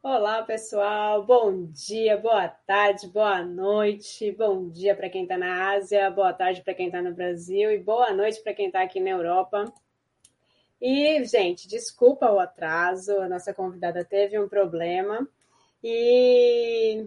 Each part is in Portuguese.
Olá, pessoal. Bom dia, boa tarde, boa noite. Bom dia para quem está na Ásia, boa tarde para quem está no Brasil e boa noite para quem está aqui na Europa. E, gente, desculpa o atraso, a nossa convidada teve um problema e,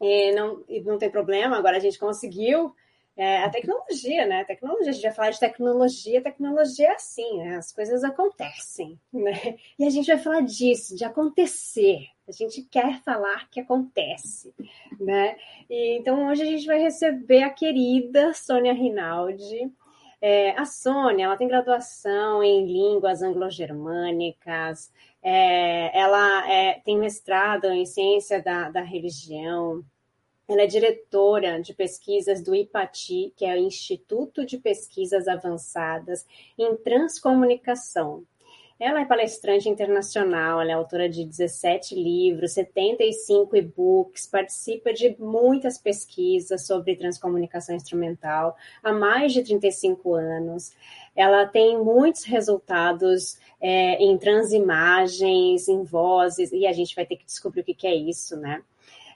e não, e não tem problema, agora a gente conseguiu é, a tecnologia, né? A tecnologia, a gente vai falar de tecnologia, tecnologia é assim, né? As coisas acontecem, né? E a gente vai falar disso, de acontecer. A gente quer falar que acontece, né? E, então hoje a gente vai receber a querida Sônia Rinaldi. É, a Sônia, ela tem graduação em línguas anglo-germânicas, é, ela é, tem mestrado em ciência da, da religião, ela é diretora de pesquisas do IPATI, que é o Instituto de Pesquisas Avançadas em Transcomunicação. Ela é palestrante internacional, ela é autora de 17 livros, 75 e-books, participa de muitas pesquisas sobre transcomunicação instrumental há mais de 35 anos. Ela tem muitos resultados é, em transimagens, em vozes, e a gente vai ter que descobrir o que, que é isso, né?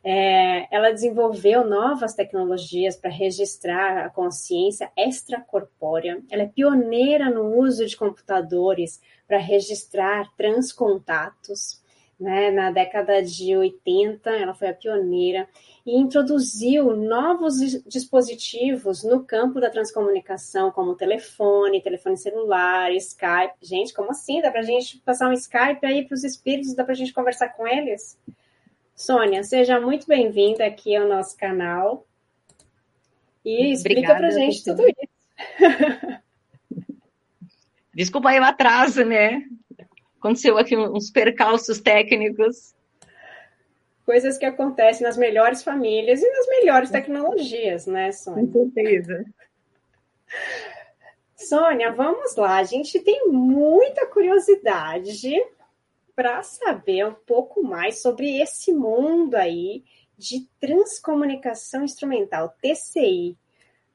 É, ela desenvolveu novas tecnologias para registrar a consciência extracorpórea. Ela é pioneira no uso de computadores para registrar transcontatos. Né? Na década de 80, ela foi a pioneira e introduziu novos dispositivos no campo da transcomunicação, como telefone, telefone celular, Skype. Gente, como assim? Dá para a gente passar um Skype aí para os espíritos? Dá para a gente conversar com eles? Sônia, seja muito bem-vinda aqui ao nosso canal e explica para gente tudo isso. Desculpa aí o atraso, né? Aconteceu aqui uns percalços técnicos. Coisas que acontecem nas melhores famílias e nas melhores tecnologias, né, Sônia? Com certeza. Sônia, vamos lá. A gente tem muita curiosidade para saber um pouco mais sobre esse mundo aí de transcomunicação instrumental, TCI.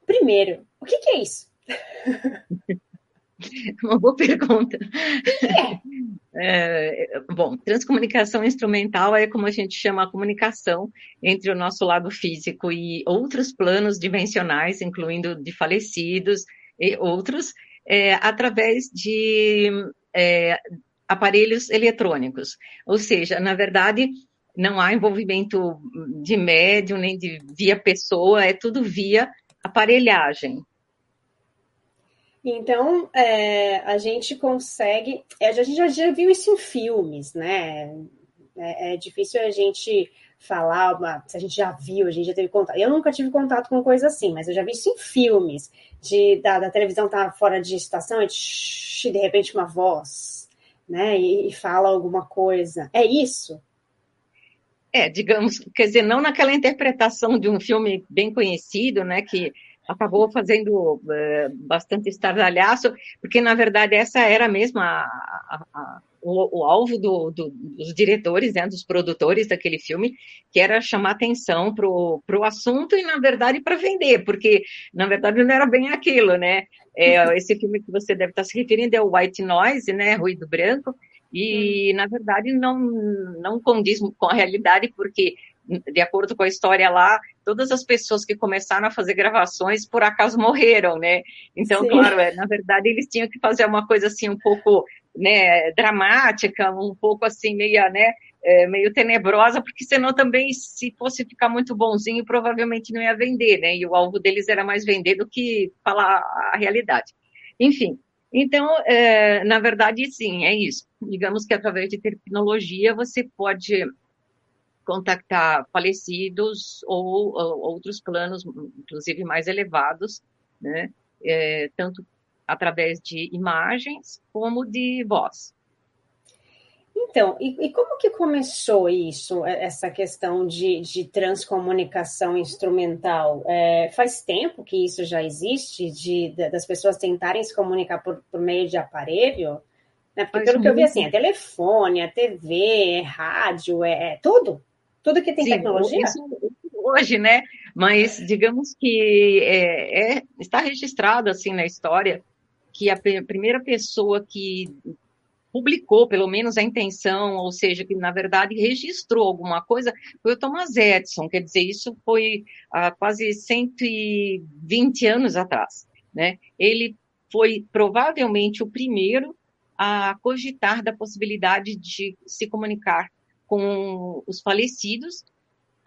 Primeiro, o que, que é isso? Uma boa pergunta. É? É, bom, transcomunicação instrumental é como a gente chama a comunicação entre o nosso lado físico e outros planos dimensionais, incluindo de falecidos e outros, é, através de é, aparelhos eletrônicos. Ou seja, na verdade, não há envolvimento de médium nem de via pessoa, é tudo via aparelhagem. Então, é, a gente consegue. É, a gente já, já, viu isso em filmes, né? É, é difícil a gente falar, uma, se a gente já viu, a gente já teve contato. Eu nunca tive contato com coisa assim, mas eu já vi isso em filmes, de da, da televisão estar tá fora de estação e de repente uma voz né, e, e fala alguma coisa. É isso? É, digamos, quer dizer, não naquela interpretação de um filme bem conhecido, né, que acabou fazendo uh, bastante estardalhaço, porque na verdade essa era mesmo a, a, a, o, o, alvo do, do, dos diretores, né, dos produtores daquele filme, que era chamar atenção para o assunto e na verdade para vender, porque na verdade não era bem aquilo, né? É, esse filme que você deve estar se referindo é o White Noise, né, Ruído Branco, e na verdade não não condiz com a realidade, porque de acordo com a história lá, todas as pessoas que começaram a fazer gravações por acaso morreram, né? Então, Sim. claro, é, na verdade eles tinham que fazer uma coisa assim um pouco, né, dramática, um pouco assim meio, né, é, meio tenebrosa, porque senão também se fosse ficar muito bonzinho, provavelmente não ia vender, né? E o alvo deles era mais vender do que falar a realidade. Enfim, então, é, na verdade, sim, é isso. Digamos que através de tecnologia você pode contactar falecidos ou, ou outros planos, inclusive mais elevados, né? É, tanto através de imagens como de voz. Então, e, e, como que começou isso, essa questão de, de transcomunicação instrumental? É, faz tempo que isso já existe, de, de, das pessoas tentarem se comunicar por, por meio de aparelho? Né? Porque, pelo que eu vi, assim, é telefone, é TV, é rádio, é, é tudo. Tudo que tem Sim, tecnologia? hoje, né? Mas digamos que é, é, está registrado assim na história que a primeira pessoa que publicou, pelo menos, a intenção, ou seja, que na verdade registrou alguma coisa, foi o Thomas Edison. Quer dizer, isso foi há quase 120 anos atrás. Né? Ele foi provavelmente o primeiro a cogitar da possibilidade de se comunicar com os falecidos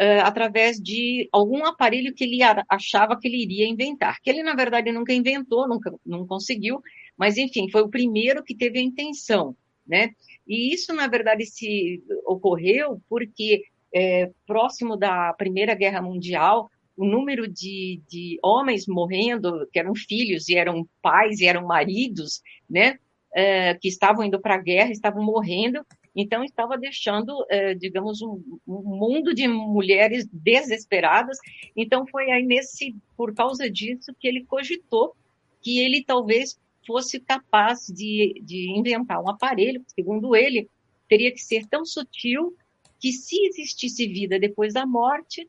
uh, através de algum aparelho que ele achava que ele iria inventar, que ele na verdade nunca inventou, nunca não conseguiu, mas enfim, foi o primeiro que teve a intenção, né? E isso na verdade se ocorreu porque é, próximo da Primeira Guerra Mundial o número de, de homens morrendo, que eram filhos e eram pais e eram maridos, né? É, que estavam indo para a guerra, estavam morrendo, então estava deixando, é, digamos, um, um, mundo de mulheres desesperadas. Então foi aí nesse, por causa disso, que ele cogitou que ele talvez fosse capaz de, de inventar um aparelho, segundo ele, teria que ser tão sutil que se existisse vida depois da morte,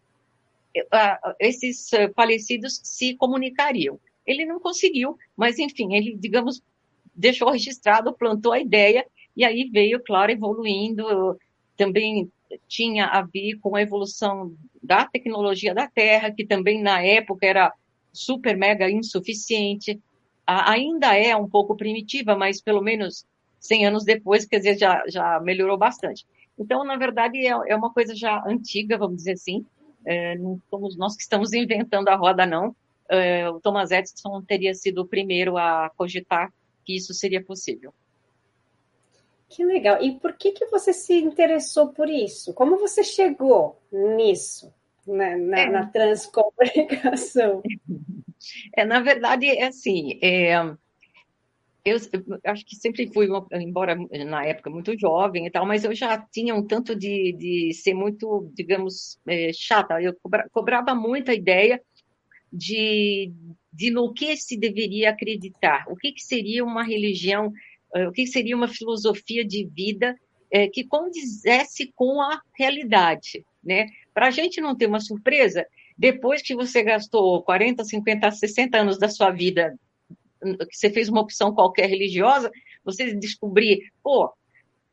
esses eh, falecidos se comunicariam. Ele não conseguiu, mas enfim, ele, digamos, deixou registrado, plantou a ideia, e aí veio, claro, evoluindo. Também tinha a ver com a evolução da tecnologia da Terra, que também na época era super mega insuficiente. ainda é um pouco primitiva, mas pelo menos 100 anos depois, quer dizer, já, já melhorou bastante. Então, na verdade, é, é uma coisa já antiga, vamos dizer assim, é, não somos nós que estamos inventando a roda, não. É, o Thomas Edison teria sido o primeiro a cogitar que isso seria possível. Que legal. E por que, que você se interessou por isso? Como você chegou nisso, né, na, é. na transcomunicação? É, na verdade, é assim, é, eu, eu, acho que sempre fui, embora na época muito jovem e tal, mas eu já tinha um tanto de, de ser muito, digamos, é, chata. Eu cobra, cobrava muito a ideia de, de no que se deveria acreditar, o que, que seria uma religião, o que, que seria uma filosofia de vida é, que condizesse com a realidade, né? Para a gente não ter uma surpresa, depois que você gastou 40, 50, 60 anos da sua vida que você fez uma opção qualquer religiosa, você descobrir, pô,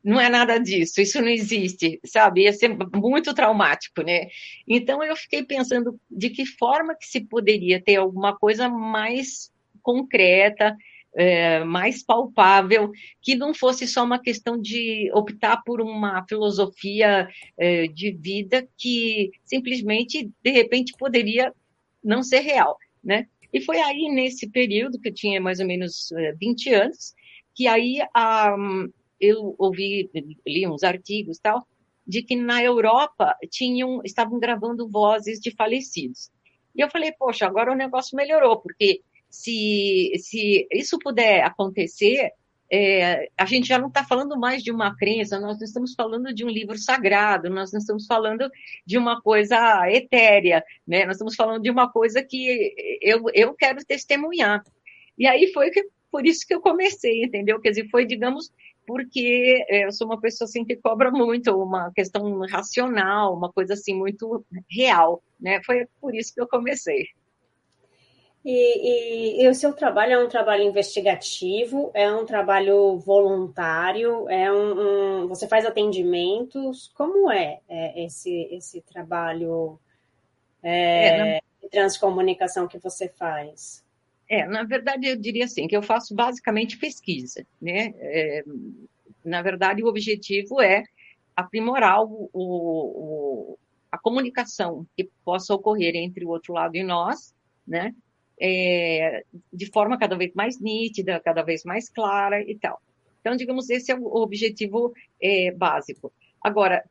não é nada disso, isso não existe, sabe? Ia ser muito traumático, né? Então eu fiquei pensando de que forma que se poderia ter alguma coisa mais concreta, é, mais palpável, que não fosse só uma questão de optar por uma filosofia é, de vida que simplesmente, de repente, poderia não ser real, né? E foi aí, nesse período, que eu tinha mais ou menos 20 eh, anos, que aí um, eu ouvi, li uns artigos tal, de que na Europa tinham, estavam gravando vozes de falecidos. E eu falei, poxa, agora o negócio melhorou, porque se, se isso puder acontecer, é, a gente já não está falando mais de uma crença, nós não estamos falando de um livro sagrado, nós não estamos falando de uma coisa etérea, né? nós estamos falando de uma coisa que eu, eu quero testemunhar. E aí foi que, por isso que eu comecei, entendeu? Quer dizer, foi, digamos, porque é, eu sou uma pessoa assim que cobra muito, uma questão racional, uma coisa assim muito real, né? Foi por isso que eu comecei. E, e, e, o seu trabalho é um trabalho investigativo, é um trabalho voluntário, é um, um você faz atendimentos. Como é, é esse, esse trabalho é, é, de transcomunicação que você faz? É, na verdade, eu diria assim, que eu faço basicamente pesquisa, né? É, na verdade, o objetivo é aprimorar o, o, a comunicação que possa ocorrer entre o outro lado e nós, né? É, de forma cada vez mais nítida, cada vez mais clara e tal. Então, digamos, esse é o objetivo é, básico. Agora,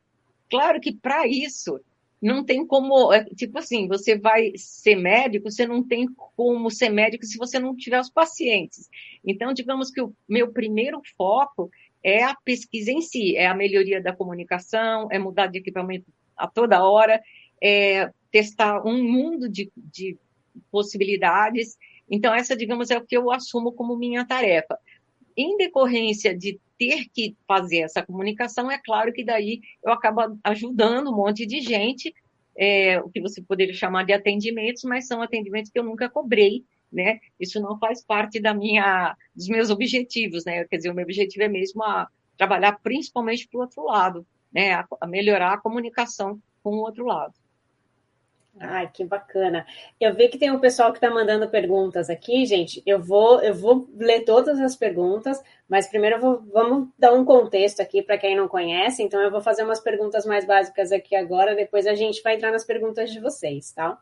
claro que para isso não tem como, é, tipo assim, você vai ser médico, você não tem como ser médico se você não tiver os pacientes. Então, digamos que o meu primeiro foco é a pesquisa em si, é a melhoria da comunicação, é mudar de equipamento a toda hora, é testar um mundo de, de possibilidades. Então, essa, digamos, é o que eu assumo como minha tarefa. Em decorrência de ter que fazer essa comunicação, é claro que daí eu acabo ajudando um monte de gente, é, o que você poderia chamar de atendimentos, mas são atendimentos que eu nunca cobrei, né? Isso não faz parte da minha, dos meus objetivos, né? Quer dizer, o meu objetivo é mesmo a, trabalhar principalmente para o outro lado, né? A, a melhorar a comunicação com o outro lado. Ai, que bacana. Eu vi que tem um pessoal que está mandando perguntas aqui, gente. Eu vou, eu vou ler todas as perguntas, mas primeiro vou, vamos dar um contexto aqui para quem não conhece. Então, eu vou fazer umas perguntas mais básicas aqui agora, depois a gente vai entrar nas perguntas de vocês, tá?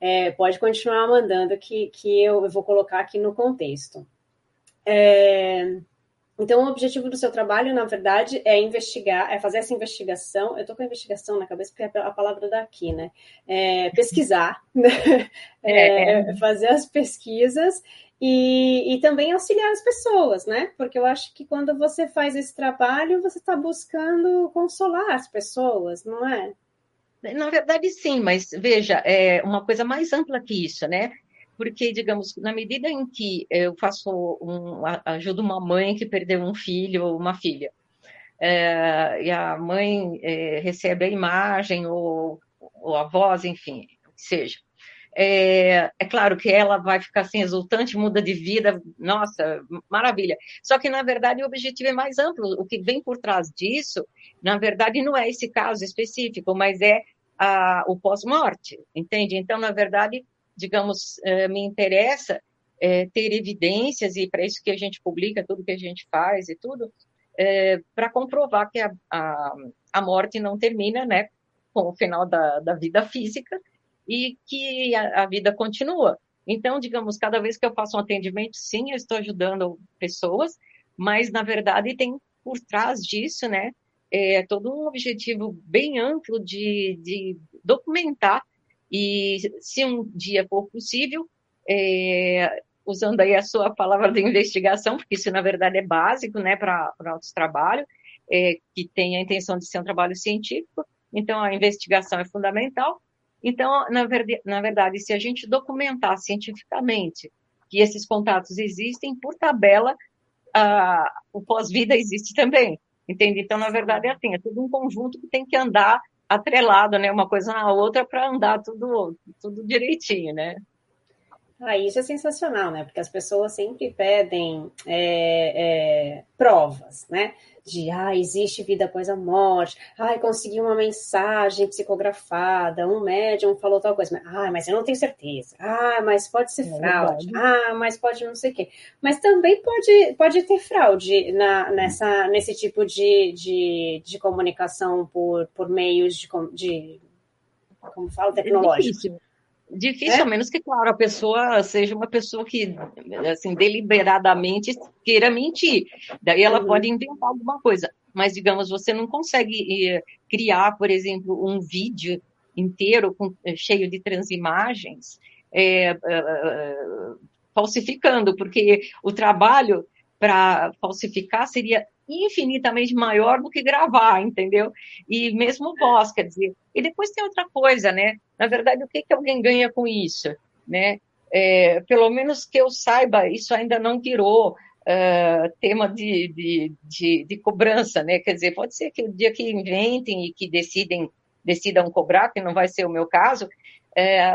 É, pode continuar mandando que, que eu, eu vou colocar aqui no contexto. É, então, o objetivo do seu trabalho, na verdade, é investigar, é fazer essa investigação. Eu estou com a investigação na cabeça, porque é a palavra daqui, né? É pesquisar, né? É, é, fazer as pesquisas e, e, também auxiliar as pessoas, né? Porque eu acho que quando você faz esse trabalho, você está buscando consolar as pessoas, não é? Na verdade, sim, mas veja, é uma coisa mais ampla que isso, né? Porque, digamos, na medida em que eu faço um, ajudo uma mãe que perdeu um filho ou uma filha, é, e a mãe é, recebe a imagem ou, ou, a voz, enfim, seja. É, é, claro que ela vai ficar assim, exultante, muda de vida, nossa, maravilha. Só que, na verdade, o objetivo é mais amplo. O que vem por trás disso, na verdade, não é esse caso específico, mas é a, o pós-morte, entende? Então, na verdade, digamos, eh, me interessa é, ter evidências, e para isso que a gente publica tudo que a gente faz e tudo, é, para comprovar que a, a, a, morte não termina né, com o final da, da vida física e que a, a, vida continua. Então, digamos, cada vez que eu faço um atendimento, sim, eu estou ajudando pessoas, mas, na verdade, tem por trás disso, né, é, todo um objetivo bem amplo de, de documentar e se um dia for possível, é, usando aí a sua palavra de investigação, porque isso na verdade é básico né, para nosso trabalho, é, que tem a intenção de ser um trabalho científico, então a investigação é fundamental. Então, na, na verdade, se a gente documentar cientificamente que esses contatos existem, por tabela, a, o pós-vida existe também, entende? Então, na verdade, é assim, é tudo um conjunto que tem que andar atrelado, né, uma coisa na outra para andar tudo, tudo direitinho, né? Ah, isso é sensacional, né? Porque as pessoas sempre pedem é, é, provas, né? De, ah, existe vida após a morte, ah, consegui uma mensagem psicografada, um médium falou tal coisa, mas, ah, mas eu não tenho certeza, ah, mas pode ser é fraude, ah, mas pode não sei o quê. Mas também pode, pode ter fraude na, nessa, nesse tipo de, de, de comunicação por, por meios de, de como falo, é tecnológicos. É Difícil, é? a menos que, claro, a pessoa seja uma pessoa que, assim, deliberadamente queira mentir. Daí ela uhum. pode inventar alguma coisa. Mas, digamos, você não consegue eh, criar, por exemplo, um vídeo inteiro com, eh, cheio de transimagens é, falsificando, porque o trabalho para falsificar seria infinitamente maior do que gravar, entendeu? E mesmo voz, quer dizer. E depois tem outra coisa, né? Na verdade, o que, que alguém ganha com isso, né? É, pelo menos que eu saiba, isso ainda não virou uh, tema de, de, de, de, cobrança, né? Quer dizer, pode ser que o dia que inventem e que decidem, decidam cobrar, que não vai ser o meu caso,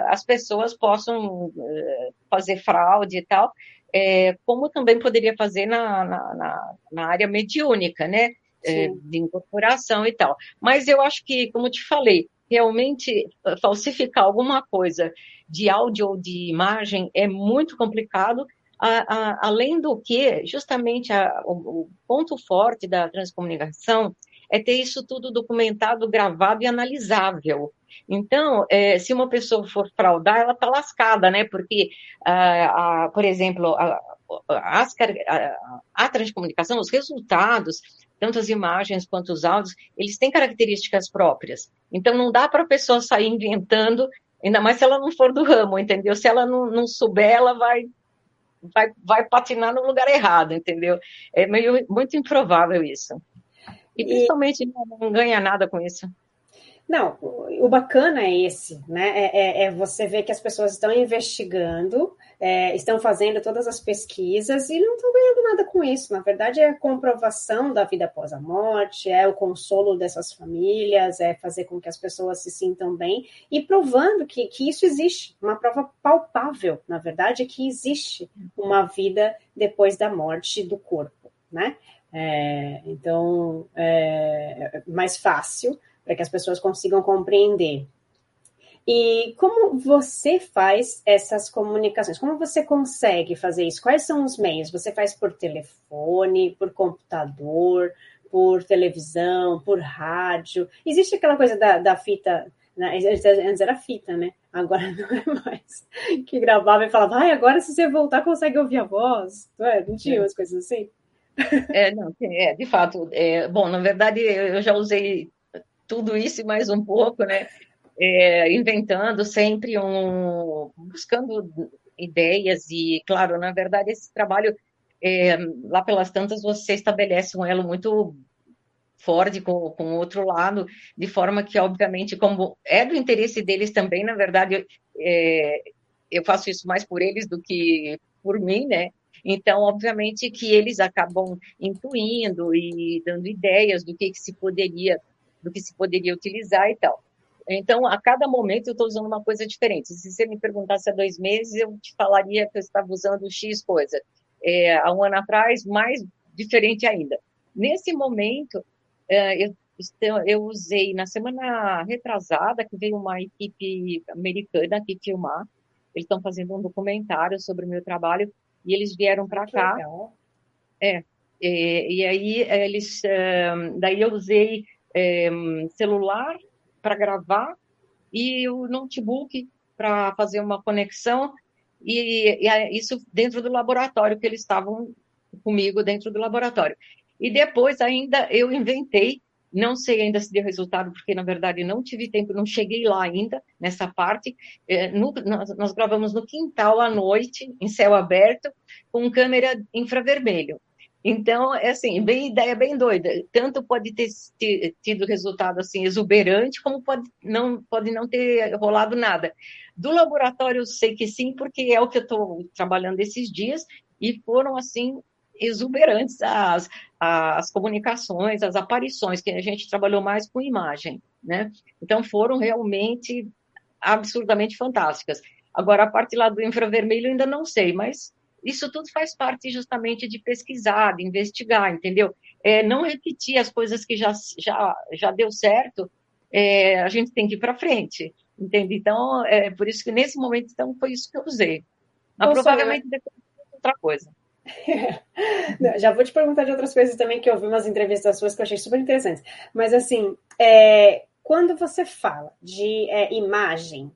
as pessoas possam uh, fazer fraude e tal, é, como também poderia fazer na, na, na área mediúnica, né? É, de incorporação e tal. Mas eu acho que, como te falei, realmente eh, falsificar alguma coisa de áudio ou de imagem é muito complicado, a, a, além do que, justamente, a, o, o, ponto forte da transcomunicação é ter isso tudo documentado, gravado e analisável. Então, é, se uma pessoa for fraudar, ela está lascada, né? Porque, ah, a, por exemplo, a, a, a, transcomunicação, os resultados, tanto as imagens quanto os áudios, eles têm características próprias. Então, não dá para a pessoa sair inventando, ainda mais se ela não for do ramo, entendeu? Se ela não, não souber, ela vai, vai, vai patinar no lugar errado, entendeu? É meio, muito improvável isso. E principalmente e... não ganha nada com isso. Não, o bacana é esse, né? É, é, é, você ver que as pessoas estão investigando, é, estão fazendo todas as pesquisas e não estão ganhando nada com isso. Na verdade, é a comprovação da vida após a morte, é o consolo dessas famílias, é fazer com que as pessoas se sintam bem e provando que, que isso existe, uma prova palpável, na verdade, é que existe uma vida depois da morte do corpo, né? É, então, é, é mais fácil para que as pessoas consigam compreender. E como você faz essas comunicações? Como você consegue fazer isso? Quais são os meios? Você faz por telefone, por computador, por televisão, por rádio? Existe aquela coisa da, da fita, né? antes era fita, né? Agora não é mais. Que gravava e falava, ai, agora se você voltar consegue ouvir a voz. Não, é? não tinha é. umas coisas assim? É, não, é, de fato. É, bom, na verdade, eu já usei tudo isso e mais um pouco, né? É, inventando sempre um, buscando ideias e, claro, na verdade, esse trabalho é, lá pelas tantas você estabelece um elo muito forte com, com o outro lado, de forma que, obviamente, como é do interesse deles também, na verdade, é, eu faço isso mais por eles do que por mim, né? Então, obviamente que eles acabam intuindo e dando ideias do que, que se poderia, do que se poderia utilizar e tal. Então, a cada momento eu estou usando uma coisa diferente. Se você me perguntasse há dois meses, eu te falaria que eu estava usando X coisa. É, há um ano atrás, mais diferente ainda. Nesse momento, é, eu, eu usei na semana retrasada, que veio uma equipe americana aqui filmar. Eles estão fazendo um documentário sobre o meu trabalho e eles vieram para cá. Legal. É, e, e aí eles, daí eu usei é, celular para gravar e o notebook para fazer uma conexão e, e, isso dentro do laboratório que eles estavam comigo dentro do laboratório. E depois ainda eu inventei, não sei ainda se deu resultado, porque na verdade não tive tempo, não cheguei lá ainda nessa parte. É, no, nós, nós, gravamos no quintal à noite, em céu aberto, com câmera infravermelho. Então, é assim, bem ideia bem doida. Tanto pode ter tido resultado assim exuberante, como pode não pode não ter rolado nada. Do laboratório, eu sei que sim, porque é o que eu estou trabalhando esses dias e foram assim exuberantes as, as comunicações, as aparições, que a gente trabalhou mais com imagem, né? Então foram realmente absurdamente fantásticas. Agora, a parte lá do infravermelho ainda não sei, mas isso tudo faz parte justamente de pesquisar, de investigar, entendeu? É, não repetir as coisas que já, já, já deu certo, é, a gente tem que ir para frente, entende? Então, é por isso que nesse momento, então, foi isso que eu usei. Mas provavelmente depois outra coisa. Já vou te perguntar de outras coisas também, que eu vi umas entrevistas suas que eu achei super interessantes. Mas, assim, é, quando você fala de é, imagem,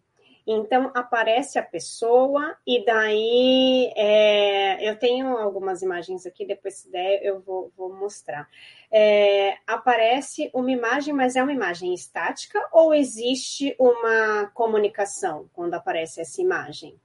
então aparece a pessoa e daí é, eu tenho algumas imagens aqui, depois se der eu vou, vou mostrar. É, aparece uma imagem, mas é uma imagem estática ou existe uma comunicação quando aparece essa imagem?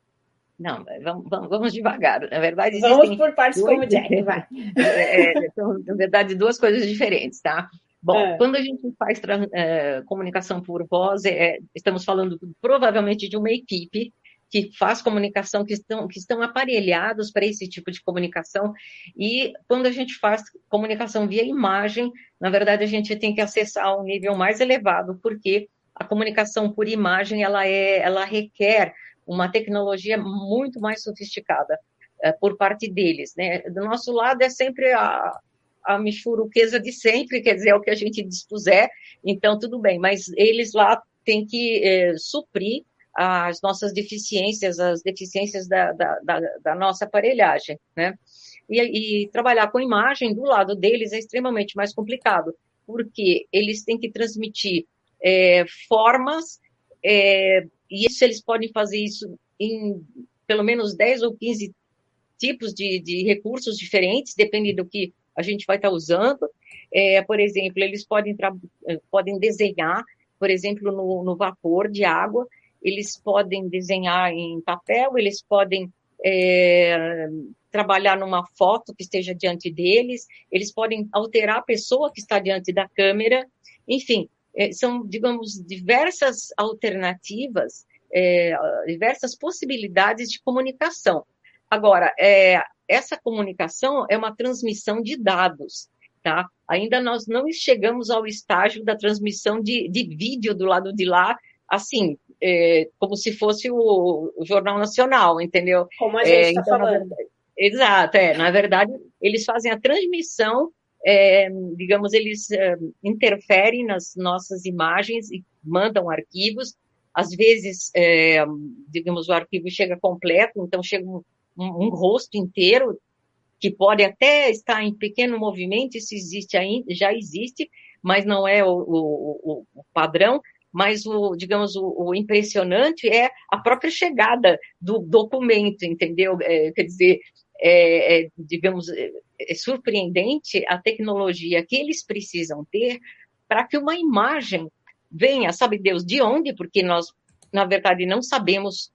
Não, vamos, vamos, vamos devagar. Na verdade, vamos por partes como Jack, vai. É, é, são, na verdade, duas coisas diferentes, tá? Bom, é. quando a gente faz é, comunicação por voz, é, estamos falando provavelmente de uma equipe que faz comunicação, que estão, que estão aparelhados para esse tipo de comunicação. E quando a gente faz comunicação via imagem, na verdade, a gente tem que acessar um nível mais elevado, porque a comunicação por imagem ela, é, ela requer uma tecnologia muito mais sofisticada é, por parte deles. Né? Do nosso lado é sempre a, a michuruqueza de sempre, quer dizer, é o que a gente dispuser, então tudo bem, mas eles lá têm que é, suprir as nossas deficiências, as deficiências da, da, da, da nossa aparelhagem, né? E, e, trabalhar com imagem do lado deles é extremamente mais complicado, porque eles têm que transmitir é, formas, é, e eles podem fazer isso em pelo menos 10 ou 15 tipos de, de recursos diferentes, dependendo do que a gente vai estar usando. É, por exemplo, eles podem, eh, podem desenhar, por exemplo, no, no, vapor de água, eles podem desenhar em papel, eles podem é, trabalhar numa foto que esteja diante deles, eles podem alterar a pessoa que está diante da câmera, enfim, são, digamos, diversas alternativas, é, diversas possibilidades de comunicação. Agora, é, essa comunicação é uma transmissão de dados, tá? Ainda nós não chegamos ao estágio da transmissão de, de vídeo do lado de lá, assim, é, como se fosse o, o, Jornal Nacional, entendeu? Como a gente está é, então, falando. Verdade, exato, é. Na verdade, eles fazem a transmissão é, digamos, eles é, interferem nas nossas imagens e mandam arquivos. Às vezes, é, digamos, o arquivo chega completo, então chega um, um, rosto inteiro, que pode até estar em pequeno movimento, isso existe ainda, já existe, mas não é o, o, o padrão. Mas o, digamos, o, o, impressionante é a própria chegada do documento, entendeu? É, quer dizer, é, é, digamos, é, surpreendente a tecnologia que eles precisam ter para que uma imagem venha, sabe Deus de onde, porque nós, na verdade, não sabemos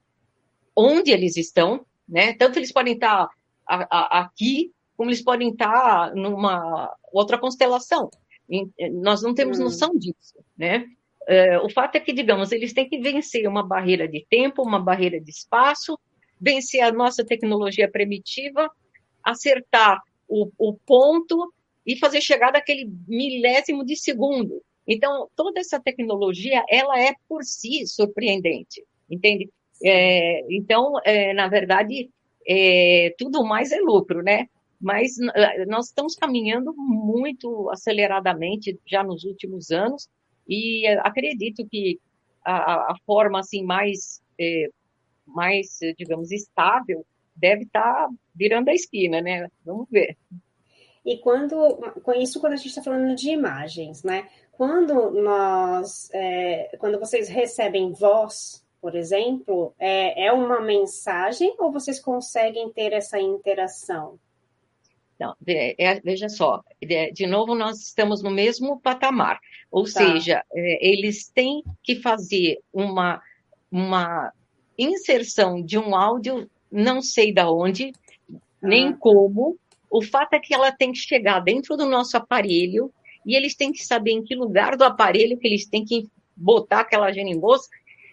onde eles estão, né? Tanto eles podem estar a, a, aqui, como eles podem estar numa outra constelação. E nós não temos hum. noção disso, né? É, o fato é que, digamos, eles têm que vencer uma barreira de tempo, uma barreira de espaço, vencer a nossa tecnologia primitiva, acertar o, o ponto e fazer chegar daquele milésimo de segundo. Então, toda essa tecnologia, ela é por si surpreendente, entende? É, então, é, na verdade, é, tudo mais é lucro, né? Mas nós estamos caminhando muito aceleradamente já nos últimos anos e acredito que a, a forma assim mais é, mais, digamos, estável, deve estar tá virando a esquina, né? Vamos ver. E quando, com isso, quando a gente está falando de imagens, né? Quando nós, é, quando vocês recebem voz, por exemplo, é, é uma mensagem ou vocês conseguem ter essa interação? Não, é, veja só, de novo nós estamos no mesmo patamar, ou tá. seja, é, eles têm que fazer uma, uma inserção de um áudio, não sei da onde, nem ah. como. O fato é que ela tem que chegar dentro do nosso aparelho e eles têm que saber em que lugar do aparelho que eles têm que botar aquela genimbos.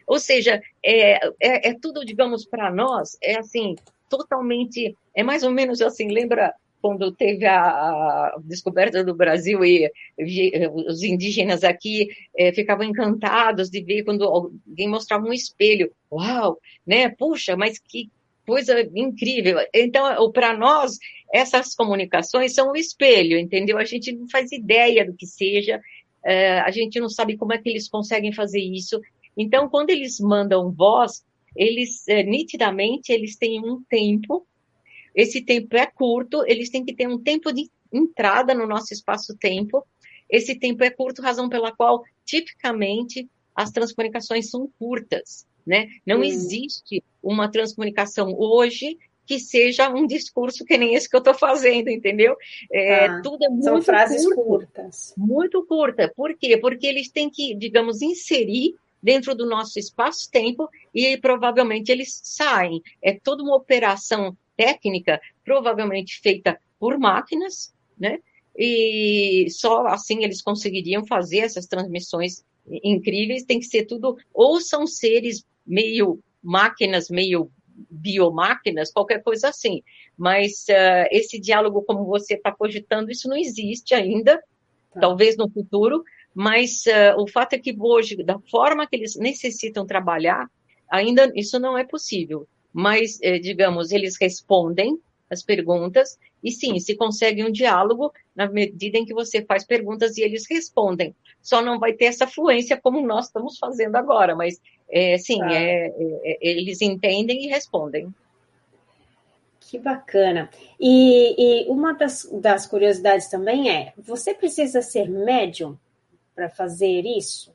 Ou seja, é, é, é tudo, digamos, para nós, é assim, totalmente, é mais ou menos assim, lembra quando teve a, a, descoberta do Brasil e, e os indígenas aqui é, ficavam encantados de ver quando alguém mostrava um espelho. Uau, né? Puxa, mas que coisa incrível. Então, para nós, essas comunicações são o espelho, entendeu? A gente não faz ideia do que seja, é, a gente não sabe como é que eles conseguem fazer isso. Então, quando eles mandam voz, eles, é, nitidamente, eles têm um tempo esse tempo é curto, eles têm que ter um tempo de entrada no nosso espaço-tempo. Esse tempo é curto, razão pela qual, tipicamente, as transcomunicações são curtas, né? Não hum. existe uma transcomunicação hoje que seja um discurso que nem esse que eu estou fazendo, entendeu? É, ah, tudo é muito São frases curto, curtas. Muito curta. Por quê? Porque eles têm que, digamos, inserir dentro do nosso espaço-tempo e provavelmente eles saem. É toda uma operação técnica, provavelmente feita por máquinas, né? E só assim eles conseguiriam fazer essas transmissões incríveis. Tem que ser tudo, ou são seres meio máquinas, meio biomáquinas, qualquer coisa assim. Mas uh, esse diálogo, como você está cogitando, isso não existe ainda, tá. talvez no futuro, mas uh, o fato é que hoje, da forma que eles necessitam trabalhar, ainda isso não é possível mas, eh, digamos, eles respondem as perguntas e sim, se consegue um diálogo na medida em que você faz perguntas e eles respondem. Só não vai ter essa fluência como nós estamos fazendo agora, mas é, sim, ah. é, é, eles entendem e respondem. Que bacana. E, e uma das, das, curiosidades também é: você precisa ser médium para fazer isso?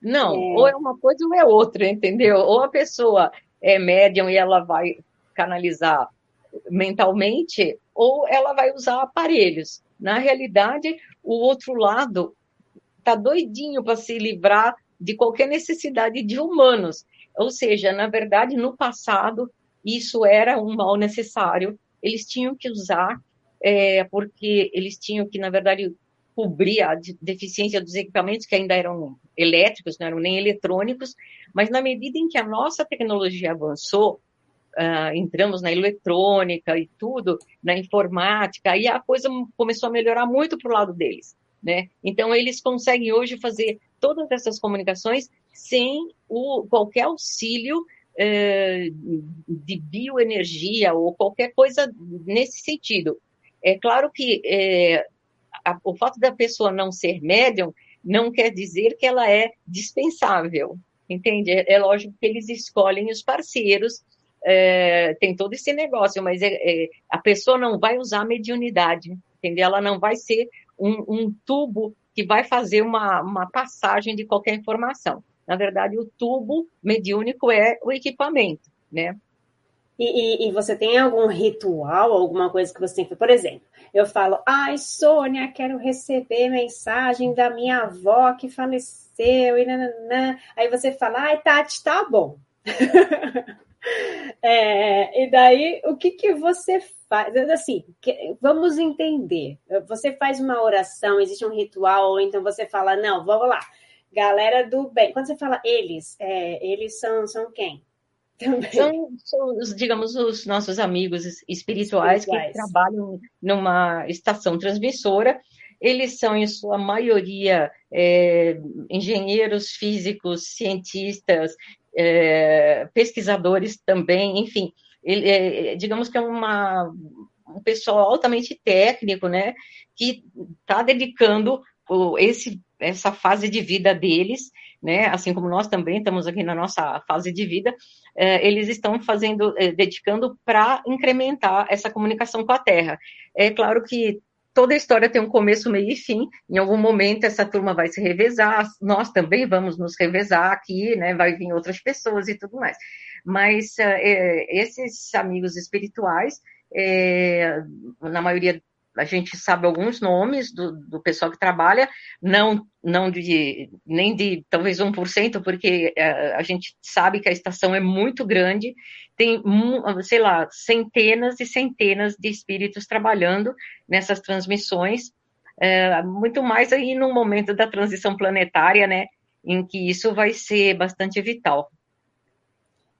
Não, é... ou é uma coisa ou é outra, entendeu? Ou a pessoa é médium e ela vai canalizar mentalmente, ou ela vai usar aparelhos. Na realidade, o outro lado está doidinho para se livrar de qualquer necessidade de humanos. Ou seja, na verdade, no passado, isso era um mal necessário. Eles tinham que usar, é, porque eles tinham que, na verdade, cobrir a deficiência dos equipamentos que ainda eram elétricos, não eram nem eletrônicos, mas na medida em que a nossa tecnologia avançou, uh, entramos na eletrônica e tudo, na informática, aí a coisa começou a melhorar muito para o lado deles. Né? Então, eles conseguem hoje fazer todas essas comunicações sem o, qualquer auxílio uh, de bioenergia ou qualquer coisa nesse sentido. É claro que é, a, o fato da pessoa não ser médium não quer dizer que ela é dispensável, entende? É, é lógico que eles escolhem os parceiros, é, tem todo esse negócio, mas é, é, a pessoa não vai usar a mediunidade, entendeu? Ela não vai ser um, um tubo que vai fazer uma, uma passagem de qualquer informação. Na verdade, o tubo mediúnico é o equipamento, né? E, e, e, você tem algum ritual, alguma coisa que você tem que Por exemplo, eu falo, ai, Sônia, quero receber mensagem da minha avó que faleceu, e nananã. Aí você fala, ai, Tati, tá bom. é, e daí, o que, que você faz? Assim, que, vamos entender. Você faz uma oração, existe um ritual, ou então você fala, não, vamos lá, galera do bem. Quando você fala eles, é, eles são, são quem? São, são, digamos, os nossos amigos espirituais, espirituais que trabalham numa estação transmissora. Eles são, em sua maioria, é, engenheiros físicos, cientistas, é, pesquisadores também, enfim. Ele, é, digamos que é uma, um pessoal altamente técnico, né, que está dedicando o, esse, essa fase de vida deles né, assim como nós também estamos aqui na nossa fase de vida, é, eles estão fazendo, é, dedicando para incrementar essa comunicação com a Terra. É claro que toda história tem um começo, meio e fim. Em algum momento essa turma vai se revezar, nós também vamos nos revezar aqui, né? Vai vir outras pessoas e tudo mais. Mas é, esses amigos espirituais, é, na maioria a gente sabe alguns nomes do, do pessoal que trabalha, não, não de, nem de talvez 1%, porque é, a gente sabe que a estação é muito grande, tem, sei lá, centenas e centenas de espíritos trabalhando nessas transmissões, é, muito mais aí no momento da transição planetária, né, em que isso vai ser bastante vital.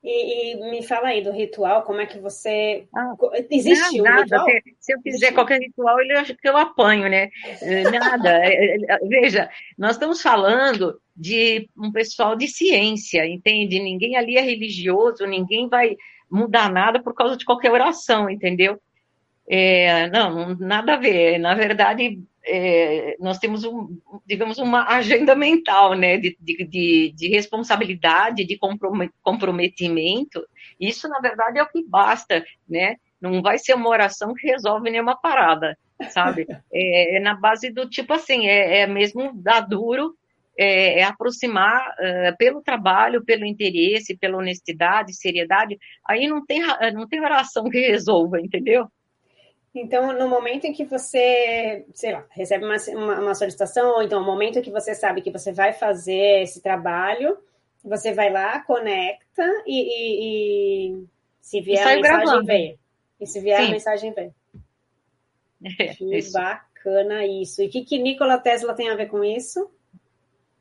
E, e, me fala aí do ritual, como é que você. Ah, Existe um nada, ritual? Se, eu fizer qualquer ritual, ele acha que eu apanho, né? Eh, nada. É, é, veja, nós estamos falando de um pessoal de ciência, entende? Ninguém ali é religioso, ninguém vai mudar nada por causa de qualquer oração, entendeu? É, não, nada a ver. Na verdade, é, nós temos, um, digamos, uma agenda mental, né, de, de, de, responsabilidade, de comprometimento. Isso, na verdade, é o que basta, né? Não vai ser uma oração que resolve nenhuma parada, sabe? É, é na base do tipo assim, é, é mesmo dar duro, é, é aproximar é, pelo trabalho, pelo interesse, pela honestidade, seriedade. Aí não tem, não tem oração que resolva, entendeu? Então, no momento em que você, sei lá, recebe uma, uma, uma, solicitação, ou então no momento em que você sabe que você vai fazer esse trabalho, você vai lá, conecta e, e, e se vier a mensagem, gravando. vem. E se vier Sim. a mensagem, vem. É, que isso. bacana isso. E o que, que Nikola Tesla tem a ver com isso?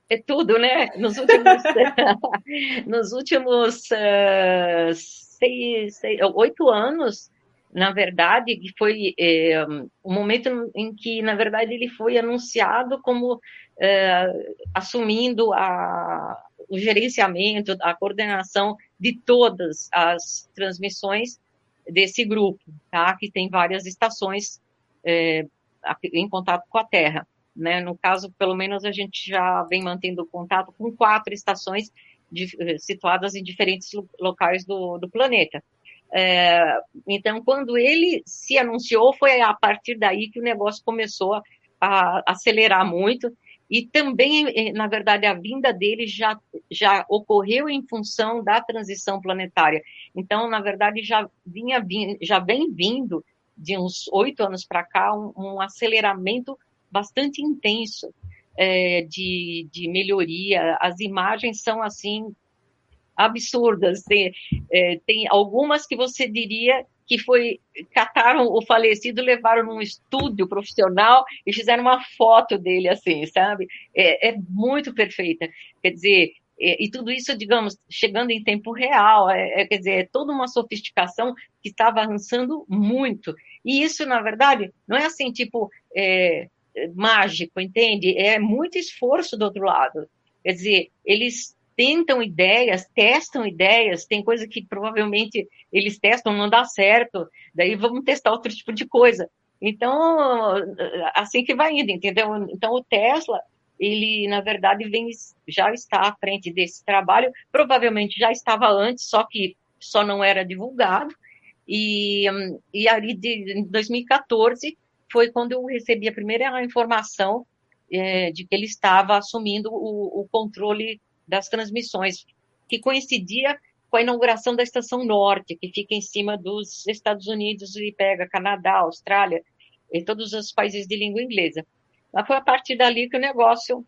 É tudo, né? Nos últimos, nos últimos uh, seis, seis, oito anos, na verdade, que foi é, um momento em que, na verdade, ele foi anunciado como é, assumindo a, o gerenciamento, a coordenação de todas as transmissões desse grupo, tá? Que tem várias estações é, em contato com a Terra, né? No caso, pelo menos a gente já vem mantendo contato com quatro estações de, situadas em diferentes locais do, do planeta. É, então, quando ele se anunciou, foi a partir daí que o negócio começou a, acelerar muito. E também, eh, na verdade, a vinda dele já, já ocorreu em função da transição planetária. Então, na verdade, já, vinha, já vem vindo, de uns oito anos para cá, um, um, aceleramento bastante intenso é, de, de melhoria. As imagens são, assim, absurdas. Tem, é, tem algumas que você diria que foi cataram o falecido, levaram num estúdio profissional e fizeram uma foto dele assim, sabe? É, é muito perfeita. Quer dizer, é, e tudo isso, digamos, chegando em tempo real, é, é, quer dizer, é toda uma sofisticação que estava avançando muito. E isso, na verdade, não é assim, tipo, é, mágico, entende? É muito esforço do outro lado. Quer dizer, eles tentam ideias, testam ideias, tem coisa que provavelmente eles testam, não dá certo, daí vamos testar outro tipo de coisa. Então, assim que vai indo, entendeu? Então, o Tesla, ele, na verdade, vem, já está à frente desse trabalho, provavelmente já estava antes, só que só não era divulgado, e, e ali de, em 2014 foi quando eu recebi a primeira informação é, de que ele estava assumindo o, o controle das transmissões, que coincidia com a inauguração da Estação Norte, que fica em cima dos Estados Unidos e pega Canadá, Austrália e todos os países de língua inglesa. Mas foi a partir dali que o negócio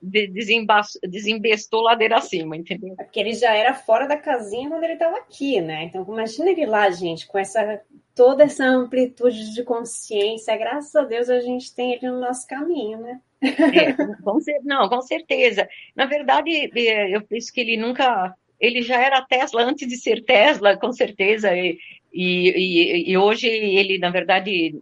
desembestou ladeira acima, entendeu? É porque ele já era fora da casinha quando ele estava aqui, né? Então, imagina ele lá, gente, com essa toda essa amplitude de consciência. Graças a Deus a gente tem ele no nosso caminho, né? É, com, não, com certeza. Na verdade, é, eu penso que ele nunca. Ele já era Tesla antes de ser Tesla, com certeza. E, e, e hoje ele, na verdade,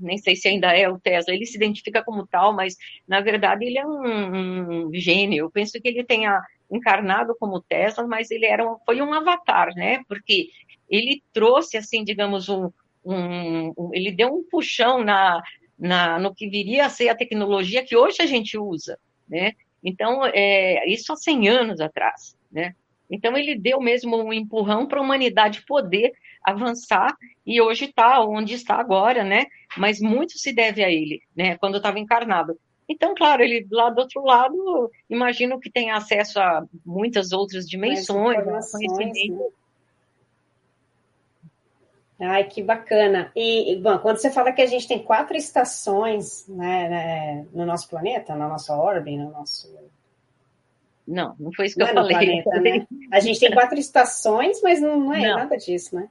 nem sei se ainda é o Tesla, ele se identifica como tal, mas na verdade ele é um, um gênio. Eu penso que ele tenha encarnado como Tesla, mas ele era um, foi um avatar, né? Porque ele trouxe, assim, digamos, um, um, um ele deu um puxão na, na, no que viria a ser a tecnologia que hoje a gente usa, né? Então, é, isso há 100 anos atrás, né? Então, ele deu mesmo um empurrão para a humanidade poder avançar e hoje está onde está agora, né? Mas muito se deve a ele, né? Quando estava encarnado. Então, claro, ele lá do outro lado, imagino que tem acesso a muitas outras dimensões, conhecimento. Ai, que bacana. E, bom, quando você fala que a gente tem quatro estações né, né no nosso planeta, na nossa órbita, no nosso. Não, não foi isso que não eu é falei. Planeta, né? A gente tem quatro estações, mas não, não é não. nada disso, né?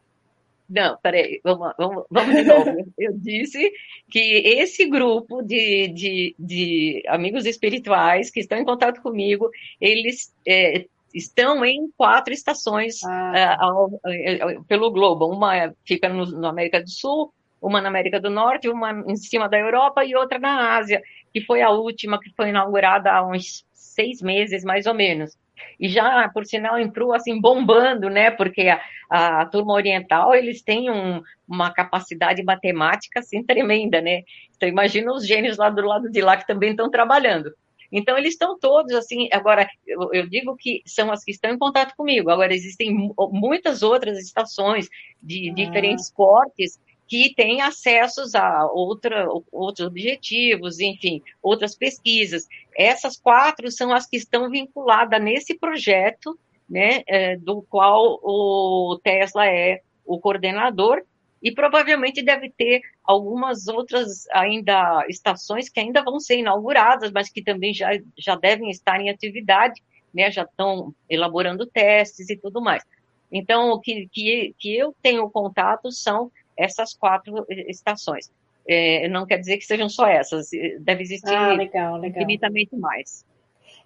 Não, peraí, vamos, vamos, vamos de novo. Eu disse que esse grupo de, de, de amigos espirituais que estão em contato comigo, eles é, estão em quatro estações ah. Ao, é, pelo globo. Uma fica no, no, América do Sul, uma na América do Norte, uma em cima da Europa e outra na Ásia, que foi a última que foi inaugurada há uns seis meses, mais ou menos. E já, por sinal, entrou assim bombando, né? Porque a, a turma oriental, eles têm um, uma capacidade matemática assim tremenda, né? Então imagina os gênios lá do lado de lá que também estão trabalhando. Então, eles estão todos assim. Agora, eu, eu, digo que são as que estão em contato comigo. Agora, existem muitas outras estações de ah. diferentes portes que têm acessos a outra, outros objetivos, enfim, outras pesquisas. Essas quatro são as que estão vinculadas nesse projeto, né, é, do qual o Tesla é o coordenador, e provavelmente deve ter algumas outras ainda estações que ainda vão ser inauguradas, mas que também já, já devem estar em atividade, né, já estão elaborando testes e tudo mais. Então, o que, que, que eu tenho contato são essas quatro estações. É, não quer dizer que sejam só essas, deve existir ah, legal, legal. infinitamente mais.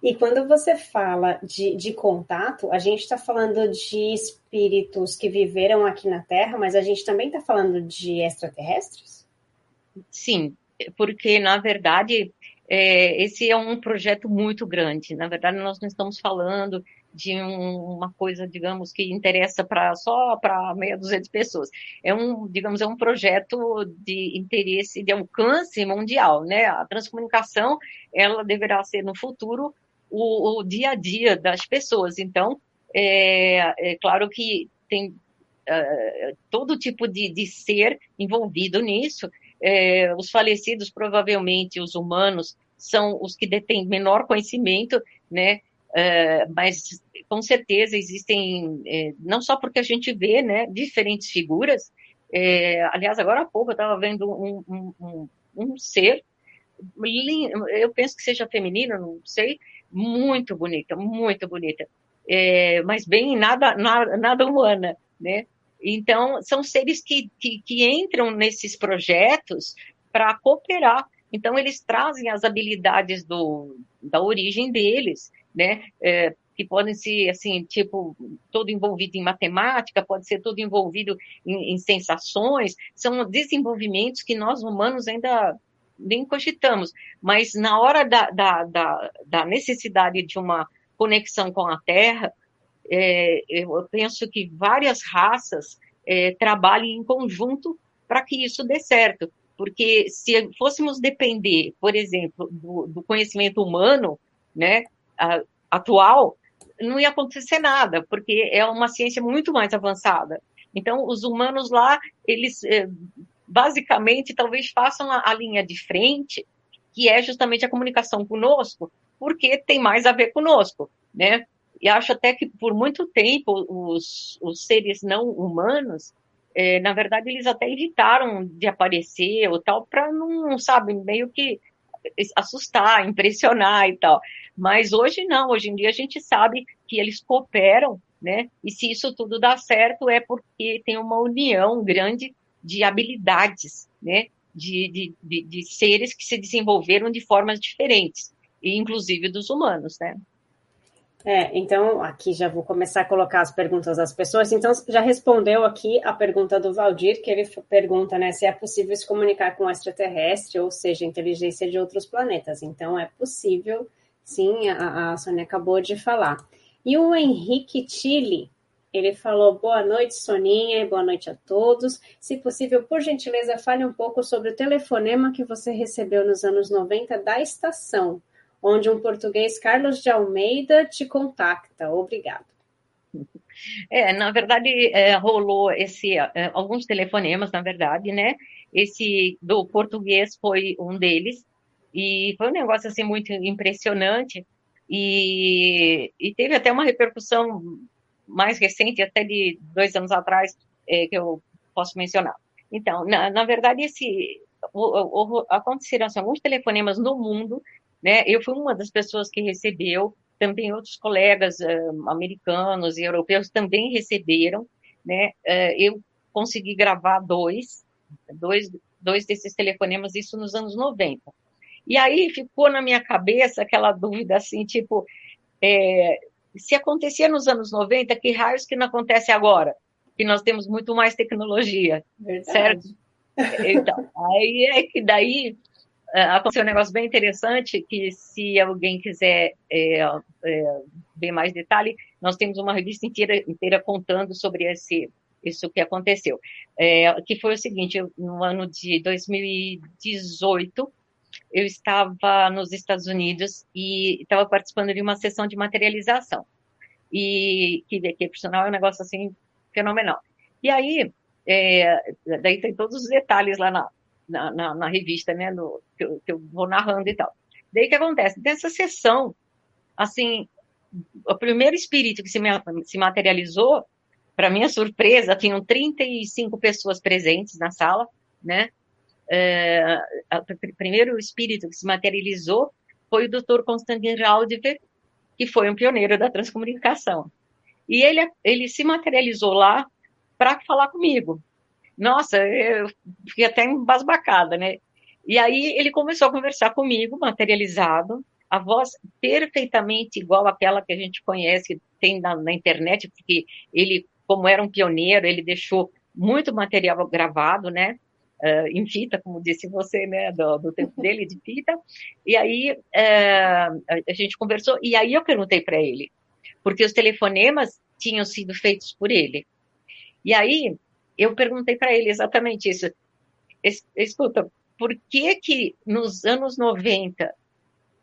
E quando você fala de, de contato, a gente está falando de espíritos que viveram aqui na Terra, mas a gente também está falando de extraterrestres? Sim, porque, na verdade, é, esse é um projeto muito grande. Na verdade, nós não estamos falando de um, uma coisa, digamos, que interessa para só para meia dúzia de pessoas. É um, digamos, é um projeto de interesse, de alcance mundial, né? A transcomunicação, ela deverá ser no futuro o, o dia a dia das pessoas. Então, é, é claro que tem uh, todo tipo de, de ser envolvido nisso. É, os falecidos, provavelmente, os humanos, são os que detêm menor conhecimento, né? Uh, mas com certeza existem, é, não só porque a gente vê, né, diferentes figuras. É, aliás, agora há pouco eu estava vendo um, um, um, um ser, eu penso que seja feminino, não sei, muito bonita, muito bonita, é, mas bem nada, nada, nada humana, né? Então, são seres que, que, que entram nesses projetos para cooperar. Então, eles trazem as habilidades do, da origem deles, né? É, que podem ser, assim, tipo, todo envolvido em matemática, pode ser todo envolvido em, em sensações, são desenvolvimentos que nós humanos ainda nem cogitamos, mas na hora da, da, da, da necessidade de uma conexão com a Terra, é, eu penso que várias raças é, trabalhem em conjunto para que isso dê certo. Porque se fôssemos depender, por exemplo, do, do conhecimento humano, né, a, atual, não ia acontecer nada, porque é uma ciência muito mais avançada. Então, os humanos lá, eles eh, basicamente talvez façam a, a linha de frente, que é justamente a comunicação conosco, porque tem mais a ver conosco, né? E acho até que por muito tempo os, os seres não humanos, é, na verdade, eles até evitaram de aparecer ou tal, para não, sabe, meio que assustar, impressionar e tal. Mas hoje não, hoje em dia a gente sabe que eles cooperam, né? E se isso tudo dá certo é porque tem uma união grande de habilidades, né? De, de, de, de seres que se desenvolveram de formas diferentes, e inclusive dos humanos, né? É, então aqui já vou começar a colocar as perguntas das pessoas. Então, já respondeu aqui a pergunta do Valdir, que ele pergunta né, se é possível se comunicar com extraterrestre, ou seja, inteligência de outros planetas. Então, é possível, sim, a, a Sônia acabou de falar. E o Henrique Chile, ele falou: boa noite, Soninha, e boa noite a todos. Se possível, por gentileza, fale um pouco sobre o telefonema que você recebeu nos anos 90 da estação onde um português Carlos de Almeida te contacta. Obrigado. É, na verdade, é, rolou esse é, alguns telefonemas, na verdade, né? Esse do português foi um deles e foi um negócio assim muito impressionante e, e teve até uma repercussão mais recente, até de dois anos atrás, é, que eu posso mencionar. Então, na, na verdade, esse o, o, aconteceram assim, alguns telefonemas no mundo né? Eu fui uma das pessoas que recebeu, também outros colegas uh, americanos e europeus também receberam. Né? Uh, eu consegui gravar dois, dois, dois desses telefonemas, isso nos anos 90. E aí ficou na minha cabeça aquela dúvida assim, tipo, é, se acontecia nos anos 90, que raios que não acontece agora? Que nós temos muito mais tecnologia, Verdade. certo? Então, aí é que daí é, aconteceu um negócio bem interessante que se alguém quiser é, é, ver mais detalhe, nós temos uma revista inteira, inteira contando sobre esse isso que aconteceu, é, que foi o seguinte, no ano de 2018, eu estava nos Estados Unidos e estava participando de uma sessão de materialização, e que, que por sinal é um negócio assim fenomenal. E aí, é, daí tem todos os detalhes lá na, na, na, na revista, né, no, que, eu, que eu vou narrando e tal. Daí que acontece? Nessa sessão, assim, o primeiro espírito que se, se materializou, para minha surpresa, tinham 35 pessoas presentes na sala, né? É, o primeiro espírito que se materializou foi o Dr. Konstantin Raudiver, que foi um pioneiro da transcomunicação. E ele, ele se materializou lá para falar comigo. Nossa, eu fiquei até embasbacada, né? E aí ele começou a conversar comigo, materializado, a voz perfeitamente igual àquela que a gente conhece, tem na, na internet, porque ele, como era um pioneiro, ele deixou muito material gravado, né? Uh, em fita, como disse você, né, do, do tempo dele de fita. E aí uh, a gente conversou e aí eu perguntei para ele, porque os telefonemas tinham sido feitos por ele. E aí eu perguntei para ele exatamente isso. Escuta, por que que nos anos 90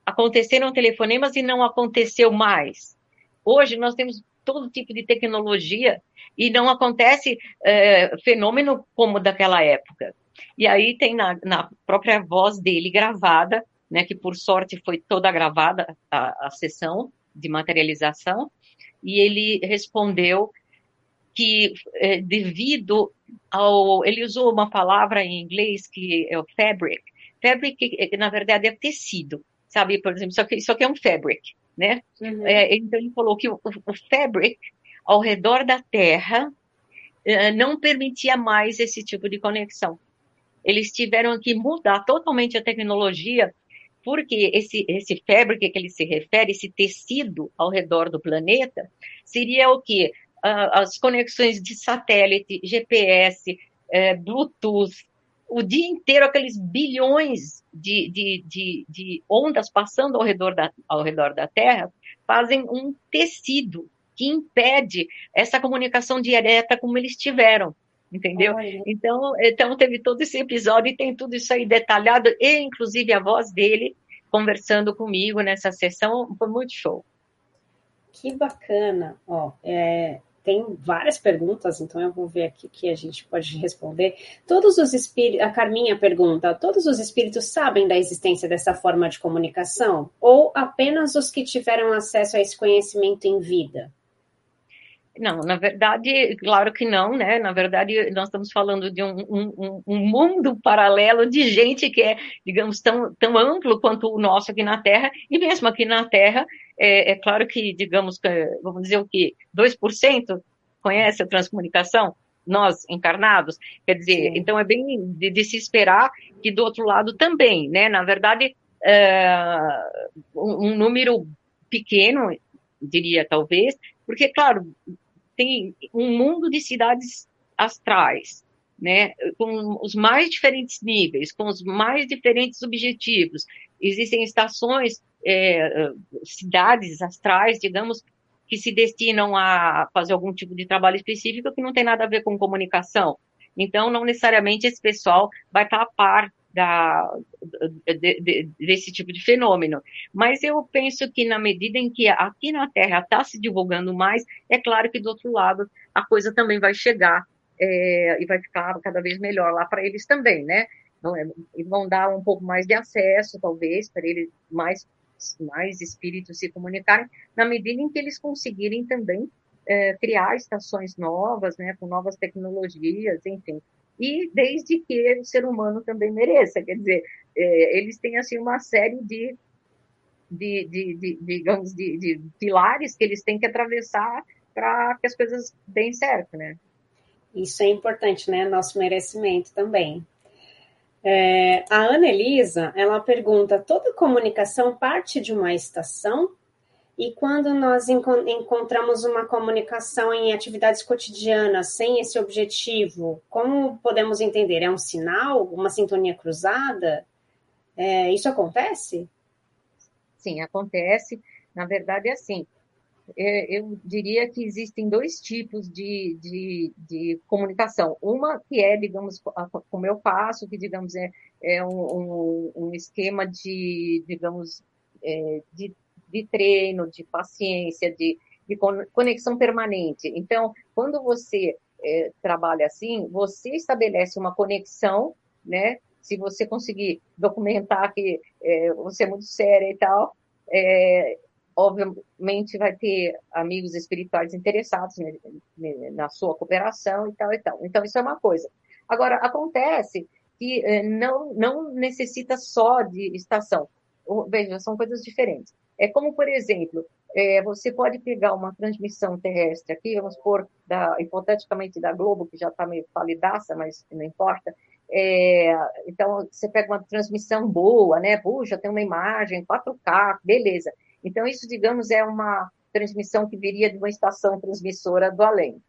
aconteceram telefonemas e não aconteceu mais? Hoje nós temos todo tipo de tecnologia e não acontece é, fenômeno como daquela época. E aí tem na, na, própria voz dele gravada, né, que por sorte foi toda gravada a, a sessão de materialização, e ele respondeu que é, devido ao ele usou uma palavra em inglês que é o fabric. Fabric que, na verdade é tecido sabe? Por exemplo isso aqui, isso aqui é um fabric né? Uhum. é, então ele falou que o, o, fabric ao redor da Terra é, não permitia mais esse tipo de conexão eles tiveram que mudar totalmente a tecnologia porque esse, esse fabric que ele se refere, esse tecido ao redor do planeta, seria o que? as conexões de satélite, GPS, é, Bluetooth, o dia inteiro aqueles bilhões de, de, de, de, ondas passando ao redor, da, ao redor da Terra fazem um tecido que impede essa comunicação direta como eles tiveram. Entendeu? Então, então teve todo esse episódio e tem tudo isso aí detalhado, e inclusive a voz dele conversando comigo nessa sessão, foi muito show. Que bacana, ó, é, tem várias perguntas, então eu vou ver aqui que a gente pode responder. Todos os espíritos, a Carminha pergunta, todos os espíritos sabem da existência dessa forma de comunicação? Ou apenas os que tiveram acesso a esse conhecimento em vida? Não, na verdade, claro que não, né? Na verdade, nós estamos falando de um, um, um, mundo paralelo de gente que é, digamos, tão, tão amplo quanto o nosso aqui na Terra, e mesmo aqui na Terra, é, é claro que, digamos, vamos dizer o quê? 2% conhece a transcomunicação? Nós, encarnados? Quer dizer, Sim. então é bem de, de, se esperar que do outro lado também, né? Na verdade, é, um, um número pequeno, diria talvez, porque, claro, tem um mundo de cidades astrais, né, com os mais diferentes níveis, com os mais diferentes objetivos. Existem estações, é, cidades astrais, digamos, que se destinam a fazer algum tipo de trabalho específico que não tem nada a ver com comunicação. Então, não necessariamente esse pessoal vai estar a par da, de, de, desse tipo de fenômeno. Mas eu penso que na medida em que aqui na Terra está se divulgando mais, é claro que do outro lado a coisa também vai chegar é, e vai ficar cada vez melhor lá para eles também, né? Então, é, e vão dar um pouco mais de acesso, talvez, para eles mais mais espíritos se comunicarem, na medida em que eles conseguirem também é, criar estações novas, né, com novas tecnologias, enfim e desde que o ser humano também mereça. Quer dizer, é, eles têm assim uma série de, de, de, de digamos, de, de, pilares que eles têm que atravessar para que as coisas deem certo, né? Isso é importante, né? Nosso merecimento também. É, a Ana Elisa, ela pergunta: toda comunicação parte de uma estação? E quando nós encontramos uma comunicação em atividades cotidianas sem esse objetivo, como podemos entender? É um sinal, uma sintonia cruzada? É, isso acontece? Sim, acontece. Na verdade, é assim. É, eu diria que existem dois tipos de, de, de, comunicação. Uma que é, digamos, como eu faço, que, digamos, é, é um, um, um esquema de, digamos, é, de de treino, de paciência, de, de conexão permanente. Então, quando você é, trabalha assim, você estabelece uma conexão, né? Se você conseguir documentar que é, você é muito séria e tal, é, obviamente vai ter amigos espirituais interessados né, na sua cooperação e tal e tal. Então, isso é uma coisa. Agora, acontece que é, não, não necessita só de estação. Veja, são coisas diferentes. É como, por exemplo, é, você pode pegar uma transmissão terrestre aqui, vamos pôr, da, hipoteticamente da Globo, que já está meio palidaça, mas não importa. É, então, você pega uma transmissão boa, né? Puxa, tem uma imagem, 4K, beleza. Então, isso, digamos, é uma transmissão que viria de uma estação transmissora do além.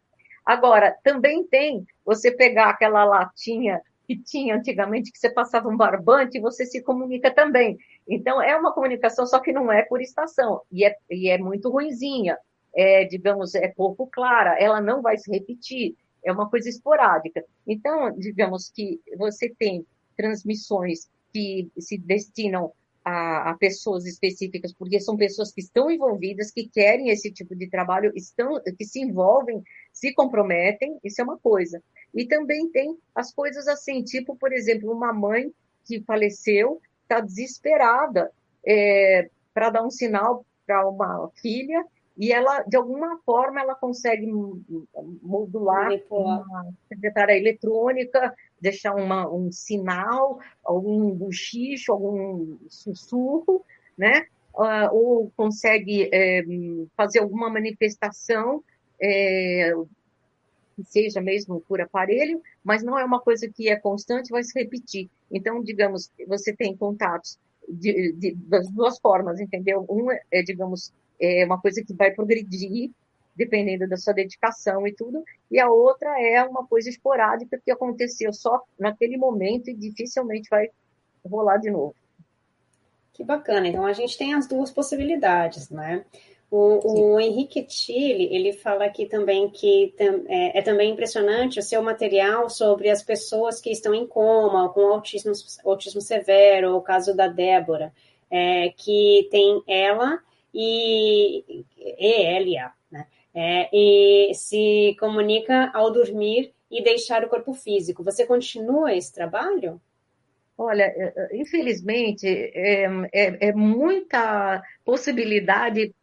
Agora, também tem você pegar aquela latinha que tinha antigamente, que você passava um barbante e você se comunica também. Então, é uma comunicação, só que não é por estação, e é, e é muito ruinzinha, é, digamos, é pouco clara, ela não vai se repetir, é uma coisa esporádica. Então, digamos que você tem transmissões que se destinam a, a, pessoas específicas, porque são pessoas que estão envolvidas, que querem esse tipo de trabalho, estão, que se envolvem, se comprometem, isso é uma coisa. E também tem as coisas assim, tipo, por exemplo, uma mãe que faleceu está desesperada é, para dar um sinal para uma filha e ela, de alguma forma, ela consegue modular uma secretária eletrônica, deixar uma, um sinal, algum buchicho, algum sussurro, né? Uh, ou consegue é, fazer alguma manifestação é, que seja mesmo por aparelho, mas não é uma coisa que é constante, vai se repetir. Então, digamos, você tem contatos de, de, das duas formas, entendeu? Um é, digamos, é uma coisa que vai progredir dependendo da sua dedicação e tudo, e a outra é uma coisa esporádica que aconteceu só naquele momento e dificilmente vai rolar de novo. Que bacana. Então a gente tem as duas possibilidades, né? O, o Henrique Chile, ele fala aqui também que é, é, também impressionante o seu material sobre as pessoas que estão em coma, com autismo, autismo severo, o caso da Débora, é, que tem ela e ELA, né? É, e se comunica ao dormir e deixar o corpo físico. Você continua esse trabalho? Olha, é, é, infelizmente, é, é, é muita possibilidade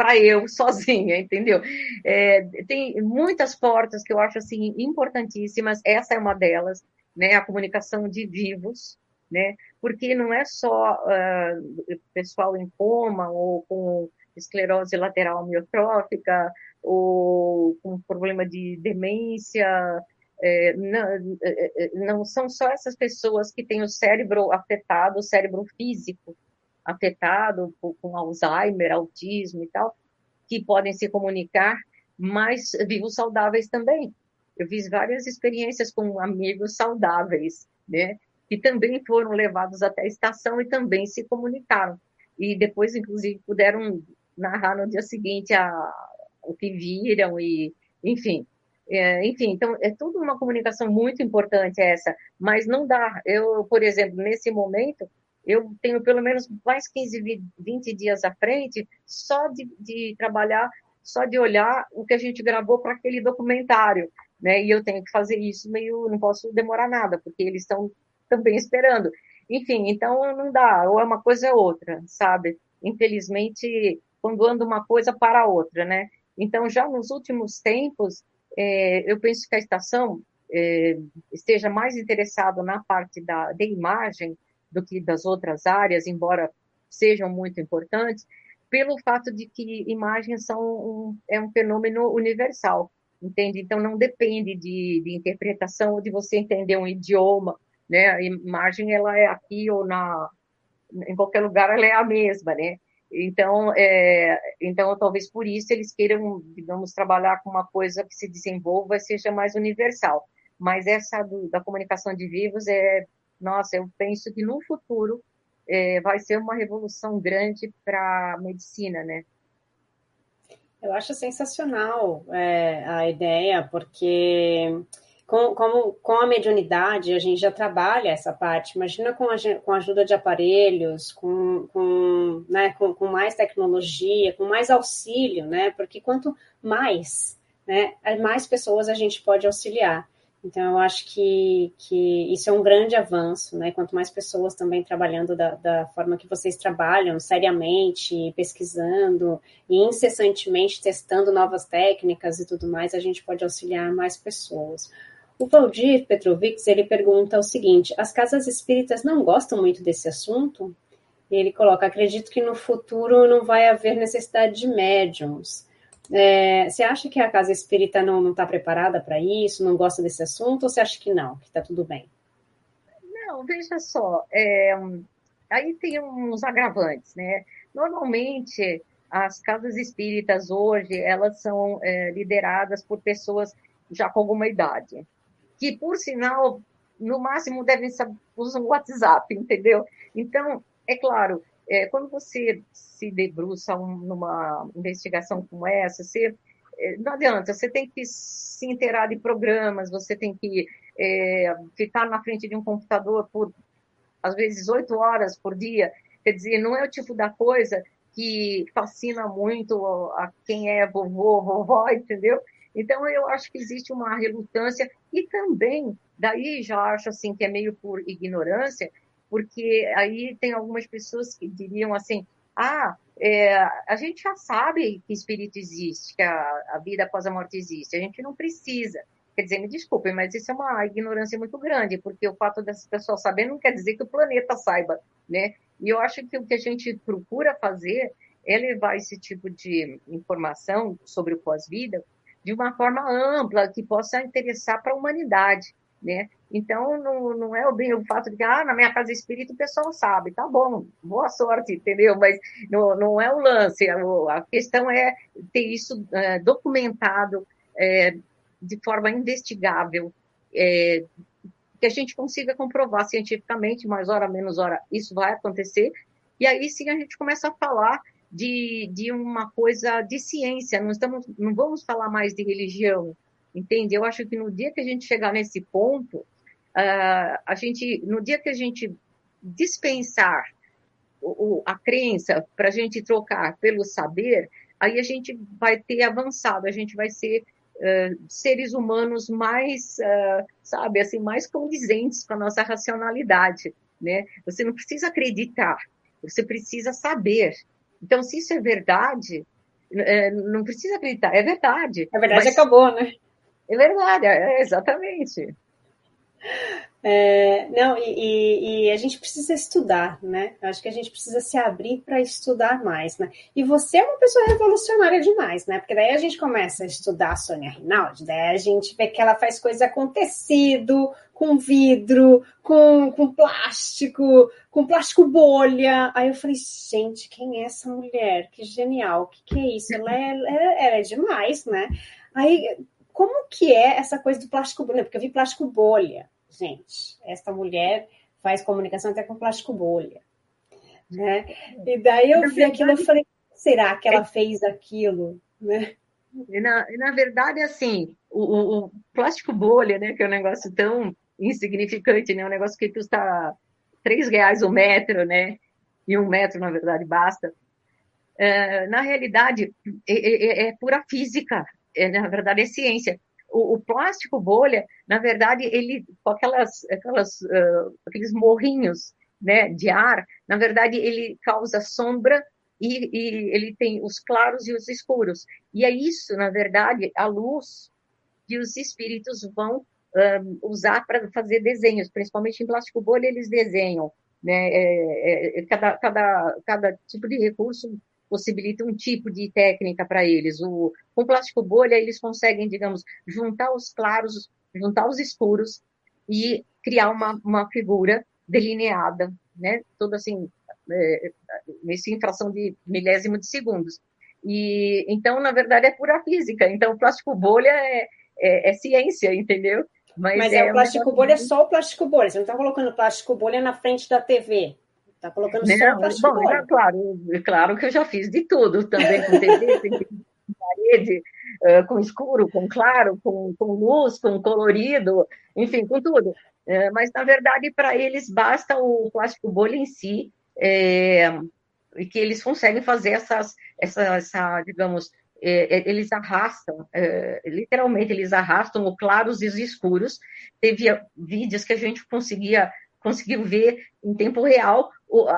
para eu sozinha, entendeu? É, tem muitas portas que eu acho assim importantíssimas. Essa é uma delas, né? A comunicação de vivos, né? Porque não é só uh, pessoal em coma ou com esclerose lateral amiotrófica ou com problema de demência. É, não, é, é, não são só essas pessoas que têm o cérebro afetado, o cérebro físico, afetado com Alzheimer, autismo e tal, que podem se comunicar, mas vivos saudáveis também. Eu fiz várias experiências com amigos saudáveis, né? Que também foram levados até a estação e também se comunicaram. E depois, inclusive, puderam narrar no dia seguinte a, o que viram e, enfim. É, enfim, então é tudo uma comunicação muito importante essa, mas não dá. Eu, por exemplo, nesse momento, eu tenho pelo menos mais 15, 20 dias à frente só de, de trabalhar, só de olhar o que a gente gravou para aquele documentário, né? E eu tenho que fazer isso meio, não posso demorar nada, porque eles estão também esperando. Enfim, então não dá, ou é uma coisa ou é outra, sabe? Infelizmente, quando anda uma coisa para outra, né? Então, já nos últimos tempos, é, eu penso que a estação é, esteja mais interessada na parte da, de imagem, do que das outras áreas, embora sejam muito importantes, pelo fato de que imagens são um, é um fenômeno universal, entende? Então não depende de, de interpretação ou de você entender um idioma, né? A imagem ela é aqui ou na em qualquer lugar ela é a mesma, né? Então, é, então talvez por isso eles queiram, digamos, trabalhar com uma coisa que se desenvolva e seja mais universal. Mas essa do, da comunicação de vivos é nossa, eu penso que no futuro é, vai ser uma revolução grande para a medicina, né? Eu acho sensacional é, a ideia, porque com, como, com a mediunidade a gente já trabalha essa parte. Imagina com a, com a ajuda de aparelhos, com, com, né, com, com mais tecnologia, com mais auxílio, né? Porque quanto mais, né, mais pessoas a gente pode auxiliar. Então, eu acho que, que isso é um grande avanço, né? Quanto mais pessoas também trabalhando da, da forma que vocês trabalham, seriamente, pesquisando e incessantemente testando novas técnicas e tudo mais, a gente pode auxiliar mais pessoas. O Valdir Petrovics, ele pergunta o seguinte, as casas espíritas não gostam muito desse assunto? E ele coloca, acredito que no futuro não vai haver necessidade de médiums. É, você acha que a casa espírita não está preparada para isso, não gosta desse assunto, ou você acha que não, que está tudo bem? Não, veja só, é, aí tem uns agravantes, né? Normalmente, as casas espíritas hoje, elas são é, lideradas por pessoas já com alguma idade, que, por sinal, no máximo devem usar o WhatsApp, entendeu? Então, é claro, é, quando você se debruça um, numa investigação como essa, você, é, não adianta, você tem que se inteirar de programas, você tem que é, ficar na frente de um computador por, às vezes, oito horas por dia. Quer dizer, não é o tipo da coisa que fascina muito a quem é vovô, vovó, entendeu? Então, eu acho que existe uma relutância e também, daí já acho assim que é meio por ignorância, porque aí tem algumas pessoas que diriam assim: ah, é, a gente já sabe que espírito existe, que a, a vida após a morte existe, a gente não precisa. Quer dizer, me desculpem, mas isso é uma ignorância muito grande, porque o fato dessas pessoas saberem não quer dizer que o planeta saiba, né? E eu acho que o que a gente procura fazer é levar esse tipo de informação sobre o pós-vida de uma forma ampla, que possa interessar para a humanidade né? Então, não, não é o fato de que, ah, na minha casa espírita o pessoal sabe, tá bom, boa sorte, entendeu? Mas não, não é o lance, a, questão é ter isso é, documentado é, de forma investigável, é, que a gente consiga comprovar cientificamente, mais hora, menos hora, isso vai acontecer, e aí sim a gente começa a falar de, de uma coisa de ciência, não, estamos, não vamos falar mais de religião, entende? Eu acho que no dia que a gente chegar nesse ponto, uh, a gente, no dia que a gente dispensar o, o, a crença para a gente trocar pelo saber, aí a gente vai ter avançado, a gente vai ser uh, seres humanos mais, uh, sabe, assim, mais condizentes com a nossa racionalidade, né? Você não precisa acreditar, você precisa saber. Então, se isso é verdade, é, não precisa acreditar, é verdade. A verdade mas... acabou, né? É verdade, é, exatamente. É, não, e, e, a gente precisa estudar, né? Acho que a gente precisa se abrir para estudar mais, né? E você é uma pessoa revolucionária demais, né? Porque daí a gente começa a estudar a Sônia Rinaldi, daí a gente vê que ela faz coisa com tecido, com vidro, com, com plástico, com plástico bolha. Aí eu falei, gente, quem é essa mulher? Que genial, o que, que é isso? Ela é, ela, ela é demais, né? Aí, como que é essa coisa do plástico bolha? Porque eu vi plástico bolha gente, esta mulher faz comunicação até com plástico bolha. Né? E daí eu vi aquilo e falei, será que ela fez aquilo? Né? Na, na verdade, assim, o, o, plástico bolha, né, que é um negócio tão insignificante, né, um negócio que custa três reais o um metro, né, e um metro, na verdade, basta. É, na realidade, é, é, é pura física, é, na verdade, é ciência o, o, plástico bolha, na verdade, ele com aquelas, aquelas uh, aqueles morrinhos né, de ar, na verdade, ele causa sombra e, e, ele tem os claros e os escuros. E é isso, na verdade, a luz que os espíritos vão usar para fazer desenhos, principalmente em plástico bolha eles desenham. Né? É, é, cada, cada, cada tipo de recurso possibilita um tipo de técnica para eles. O, com plástico bolha, eles conseguem, digamos, juntar os claros, juntar os escuros e criar uma, uma figura delineada, né? Toda assim, é, nessa infração de milésimo de segundos. E então, na verdade, é pura física. Então, o plástico bolha é, é, é ciência, entendeu? Mas, Mas é, é o plástico bolha é só o plástico bolha. Você não está colocando plástico bolha na frente da TV. Está colocando não, só bom, é claro, claro que eu já fiz de tudo, também com TV, com parede, uh, com escuro, com claro, com, com luz, com colorido, enfim, com tudo. Uh, mas, na verdade, para eles basta o plástico bolha em si, é, e que eles conseguem fazer essas, essa, essa digamos, é, eles arrastam, é, literalmente eles arrastam o claros e os escuros. Teve vídeos que a gente conseguia conseguiu ver em tempo real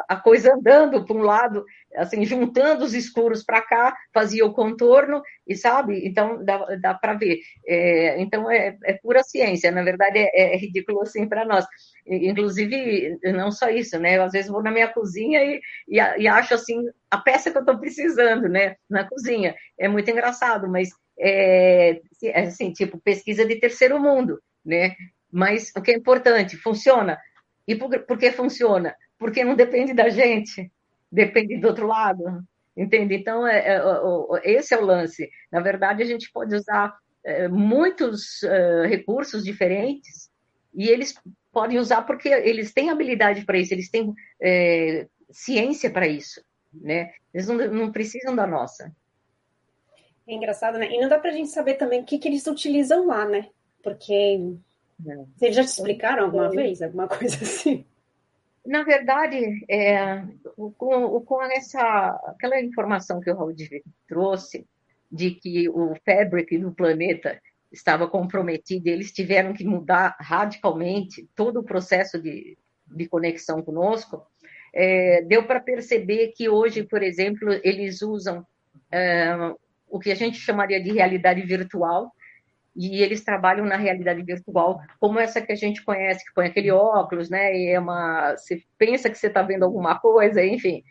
a coisa andando para um lado, assim, juntando os escuros para cá, fazia o contorno, e sabe? Então, dá, dá para ver. É, então, é, é, pura ciência, na verdade, é, é ridículo assim para nós. Inclusive, não só isso, né? Eu, às vezes, vou na minha cozinha e, e, e acho, assim, a peça que eu estou precisando, né? Na cozinha. É muito engraçado, mas, é, assim, tipo, pesquisa de terceiro mundo, né? Mas o que é importante, funciona e por, por que funciona? Porque não depende da gente, depende do outro lado, entende? Então, é, é, esse é o lance. Na verdade, a gente pode usar é, muitos é, recursos diferentes e eles podem usar porque eles têm habilidade para isso, eles têm é, ciência para isso, né? Eles não, não, precisam da nossa. É engraçado, né? E não dá para a gente saber também o que, que eles utilizam lá, né? Porque vocês já te explicaram alguma vez alguma coisa assim? Na verdade, é, com, com essa, aquela informação que o Raul trouxe, de que o fabric do planeta estava comprometido, eles tiveram que mudar radicalmente todo o processo de, de conexão conosco, é, deu para perceber que hoje, por exemplo, eles usam é, o que a gente chamaria de realidade virtual, e eles trabalham na realidade virtual, como essa que a gente conhece, que põe aquele óculos, né? E é uma. Você pensa que você está vendo alguma coisa, enfim.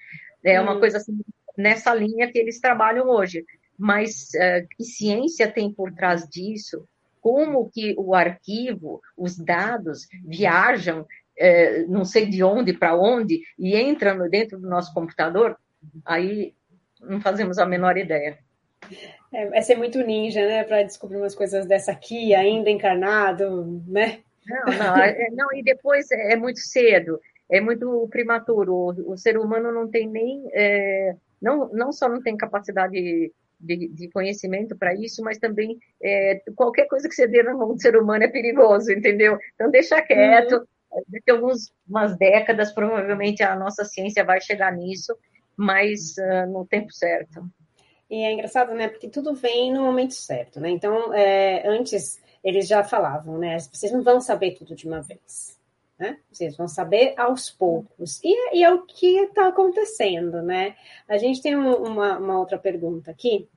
É uma hum. coisa assim, nessa linha que eles trabalham hoje. Mas uh, que ciência tem por trás disso? Como que o arquivo, os dados viajam, uh, não sei de onde para onde, e entram dentro do nosso computador? Aí não fazemos a menor ideia. É, é ser muito ninja, né? Para descobrir umas coisas dessa aqui, ainda encarnado, né? Não, não, é, não, e depois é muito cedo, é muito prematuro. O, o ser humano não tem nem é, não, não só não tem capacidade de, de conhecimento para isso, mas também é, qualquer coisa que você dê na mão do ser humano é perigoso, entendeu? Então deixa quieto, uhum. daqui a algumas décadas provavelmente a nossa ciência vai chegar nisso, mas uh, no tempo certo. E é engraçado, né? Porque tudo vem no momento certo, né? Então, é, antes eles já falavam, né? Vocês não vão saber tudo de uma vez. Né? Vocês vão saber aos poucos. E, e é o que está acontecendo, né? A gente tem uma, uma outra pergunta aqui,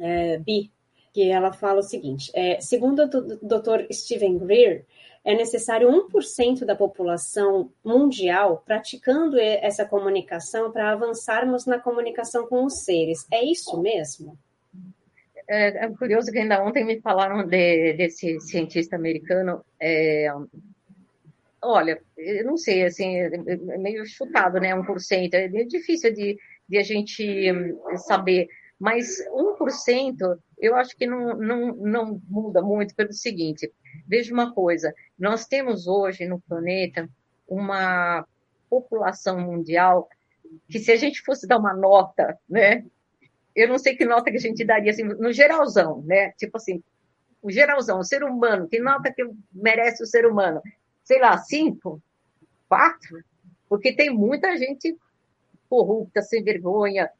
é, Bi, que ela fala o seguinte: é, segundo o Dr. Steven Greer, é necessário 1% da população mundial praticando essa comunicação para avançarmos na comunicação com os seres. É isso mesmo? É, é curioso que ainda ontem me falaram de, desse cientista americano. É, Olha, eu não sei, assim, é, meio chutado, né? 1%. É difícil de, de a gente saber. Mas 1% eu acho que não, não, não muda muito pelo seguinte: veja uma coisa, nós temos hoje no planeta uma população mundial que, se a gente fosse dar uma nota, né? Eu não sei que nota que a gente daria, assim, no geralzão, né? Tipo assim, o geralzão, o ser humano, que nota que merece o ser humano? sei lá, cinco, quatro, porque tem muita gente corrupta, sem vergonha,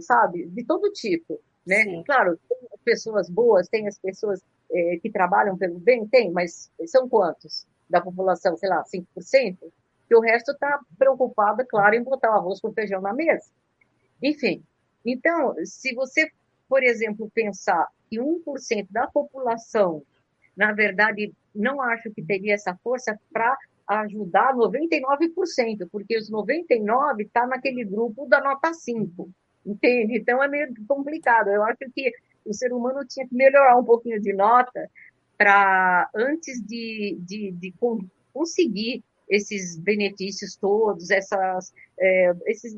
sabe, de todo tipo, né? Sim. Claro, tem pessoas boas, tem as pessoas é, que trabalham pelo bem, tem, mas são quantos da população, sei lá, 5%? Que o resto está preocupado, claro, em botar o arroz com feijão na mesa. Enfim, então, se você, por exemplo, pensar que 1% da população, na verdade, não acho que teria essa força para ajudar 99%, porque os 99% está naquele grupo da nota 5, entende? Então é meio complicado. Eu acho que o ser humano tinha que melhorar um pouquinho de nota para, antes de, de, de, conseguir esses benefícios todos, essas, é, esses,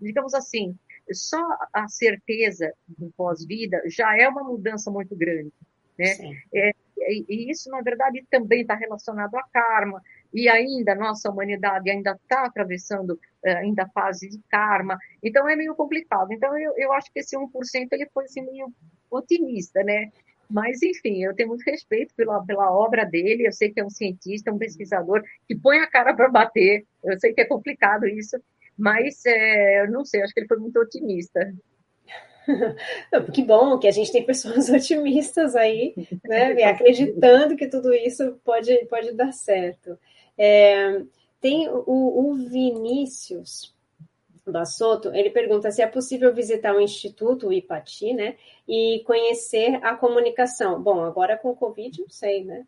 digamos assim, só a certeza do pós-vida já é uma mudança muito grande. Né? É, e isso, na verdade, também está relacionado a karma, e ainda nossa humanidade ainda está atravessando ainda fase de karma, então é meio complicado. Então, eu, eu acho que esse 1% ele foi assim, meio otimista, né? Mas, enfim, eu tenho muito respeito pela, pela obra dele, eu sei que é um cientista, um pesquisador que põe a cara para bater, eu sei que é complicado isso, mas é, eu não sei, acho que ele foi muito otimista. que bom que a gente tem pessoas otimistas aí, né? acreditando que tudo isso pode, pode dar certo. É, tem o, o Vinícius Bassoto, ele pergunta se é possível visitar o Instituto, o IPATI, né? E conhecer a comunicação. Bom, agora com o Covid, não sei, né?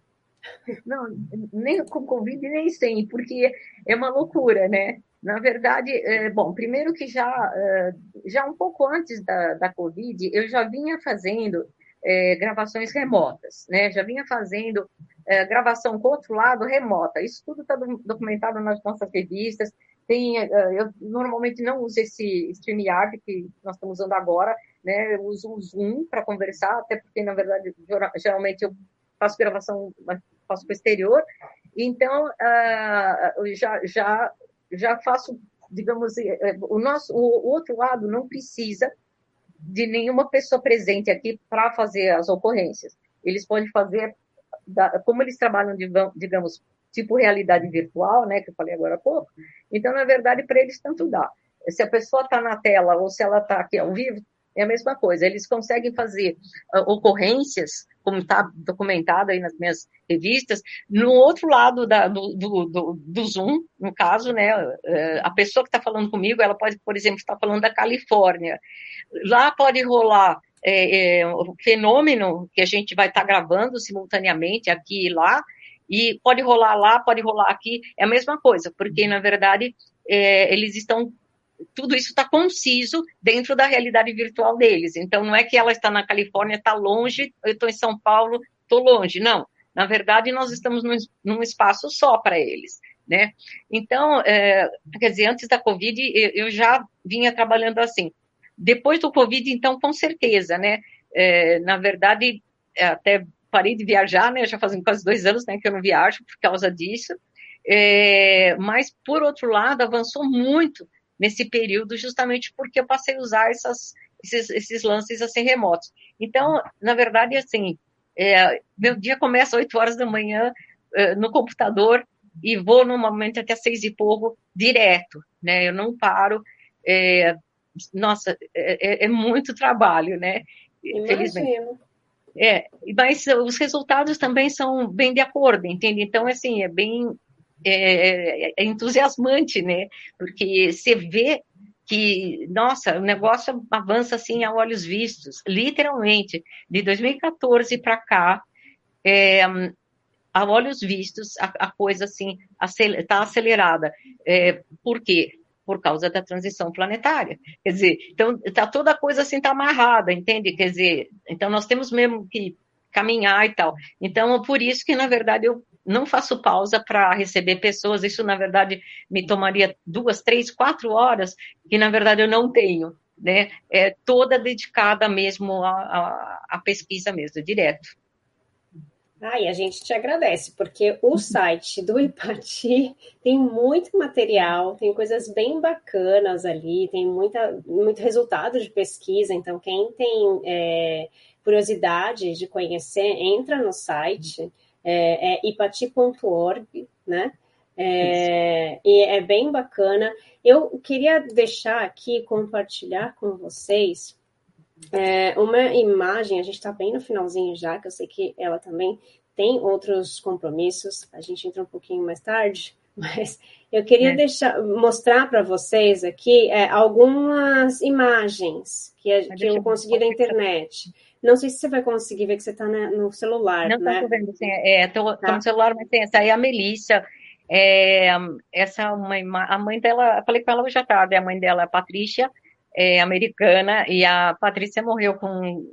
Não, nem com Covid nem sem, porque é uma loucura, né? Na verdade, é, bom, primeiro que já, é, já um pouco antes da, da Covid, eu já vinha fazendo é, gravações remotas, né? Já vinha fazendo é, gravação lado remota. Isso tudo está documentado nas nossas revistas. Tem, é, eu normalmente não uso esse StreamYard que nós estamos usando agora, né? Eu uso o Zoom para conversar, até porque, na verdade, geralmente eu faço gravação, faço para o exterior. Então, uh, já, já já faço, digamos, é, o nosso, o outro lado não precisa de nenhuma pessoa presente aqui para fazer as ocorrências. Eles podem fazer, como eles trabalham, digamos, tipo realidade virtual, né, que eu falei agora há pouco, então, na verdade, para eles tanto dá. Se a pessoa está na tela ou se ela está aqui ao vivo, é a mesma coisa. Eles conseguem fazer uh, ocorrências, como está documentado aí nas minhas revistas, no outro lado da, do, do, do, do, Zoom, no caso, né, uh, a pessoa que está falando comigo, ela pode, por exemplo, estar falando da Califórnia. Lá pode rolar é, é, o fenômeno que a gente vai estar tá gravando simultaneamente aqui e lá, e pode rolar lá, pode rolar aqui, é a mesma coisa, porque, na verdade, é, eles estão tudo isso está conciso dentro da realidade virtual deles. Então, não é que ela está na Califórnia, está longe, eu estou em São Paulo, estou longe. Não. Na verdade, nós estamos num, num espaço só para eles. Né? Então, é, quer dizer, antes da Covid, eu, eu, já vinha trabalhando assim. Depois do Covid, então, com certeza, né? É, na verdade, até parei de viajar, né? Já fazem quase dois anos né, que eu não viajo por causa disso. É, mas, por outro lado, avançou muito nesse período, justamente porque eu passei a usar essas, esses, esses lances assim remotos. Então, na verdade, assim, é, meu dia começa às 8 horas da manhã é, no computador e vou normalmente até seis e pouco direto, né? Eu não paro. É, nossa, é, é, é muito trabalho, né? Imagino. É, mas os resultados também são bem de acordo, entende? Então, assim, é bem é, é entusiasmante, né? Porque você vê que, nossa, o negócio avança assim a olhos vistos, literalmente. De 2014 para cá, é, a olhos vistos, a, a coisa assim está acelerada. É, por quê? Por causa da transição planetária. Quer dizer, então tá toda a coisa assim tá amarrada, entende? Quer dizer, então nós temos mesmo que caminhar e tal. Então, por isso que, na verdade, eu não faço pausa para receber pessoas. Isso, na verdade, me tomaria duas, três, quatro horas, que, na verdade, eu não tenho. Né? É toda dedicada mesmo à, pesquisa mesmo, direto. Ah, e a gente te agradece, porque o site do Ipati tem muito material, tem coisas bem bacanas ali, tem muita, muito resultado de pesquisa, então quem tem é, curiosidade de conhecer, entra no site é, é ipati.org, né? É, e é bem bacana. Eu queria deixar aqui, compartilhar com vocês é, uma imagem, a gente está bem no finalzinho já, que eu sei que ela também tem outros compromissos, a gente entra um pouquinho mais tarde, mas eu queria é. deixar, mostrar para vocês aqui é, algumas imagens que, que eu consegui da internet. Não sei se você vai conseguir ver que você está no celular, Não, né? Não, vendo, sim. É, tô, tá. no celular, mas tem essa aí, a Melissa. É, essa uma a mãe dela, falei com ela hoje à tarde, a mãe dela é a Patrícia, é americana, e a Patrícia morreu com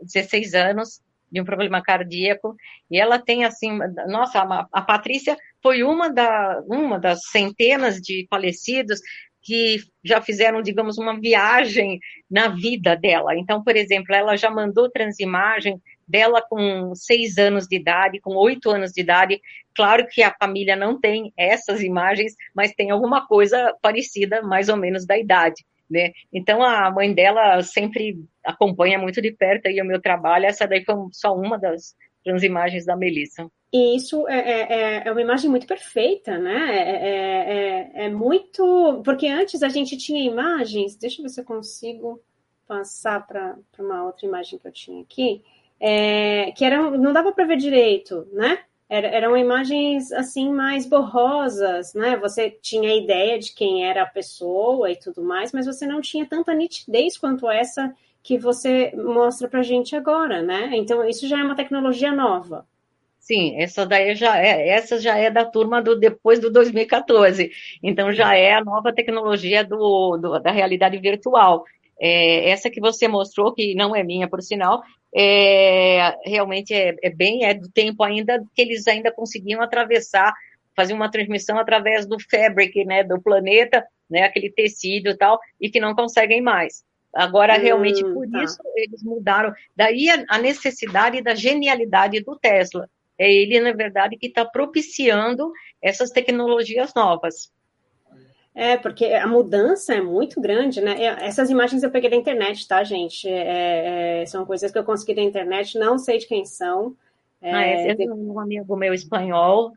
16 anos de um problema cardíaco, e ela tem assim, nossa, a, a Patrícia foi uma, da, uma das centenas de falecidos que já fizeram, digamos, uma viagem na vida dela. Então, por exemplo, ela já mandou transimagem dela com seis anos de idade, com oito anos de idade. Claro que a família não tem essas imagens, mas tem alguma coisa parecida, mais ou menos, da idade. Né? Então a mãe dela sempre acompanha muito de perto aí o meu trabalho. Essa daí foi só uma das transimagens da Melissa. E isso é, é, é, é uma imagem muito perfeita, né? É, é, é, é, muito. Porque antes a gente tinha imagens, deixa eu ver se eu consigo passar para uma outra imagem que eu tinha aqui, que era, não dava para ver direito, né? Era, eram imagens assim mais borrosas, né? Você tinha a ideia de quem era a pessoa e tudo mais, mas você não tinha tanta nitidez quanto essa que você mostra para gente agora, né? Então isso já é uma tecnologia nova. Sim, essa daí já é, essa já é da turma do depois do 2014. Então já é a nova tecnologia do, do da realidade virtual. É, essa que você mostrou, que não é minha, por sinal, é, realmente é, é, bem, é do tempo ainda que eles ainda conseguiam atravessar, fazer uma transmissão através do fabric, né, do planeta, né, aquele tecido e tal, e que não conseguem mais. Agora, realmente, hum, por tá. isso eles mudaram. Daí a, a necessidade da genialidade do Tesla é ele, na verdade, que está propiciando essas tecnologias novas. É, porque a mudança é muito grande, né? Essas imagens eu peguei da internet, tá, gente? É, é, são coisas que eu consegui da internet, não sei de quem são. É, ah, esse é um amigo meu espanhol.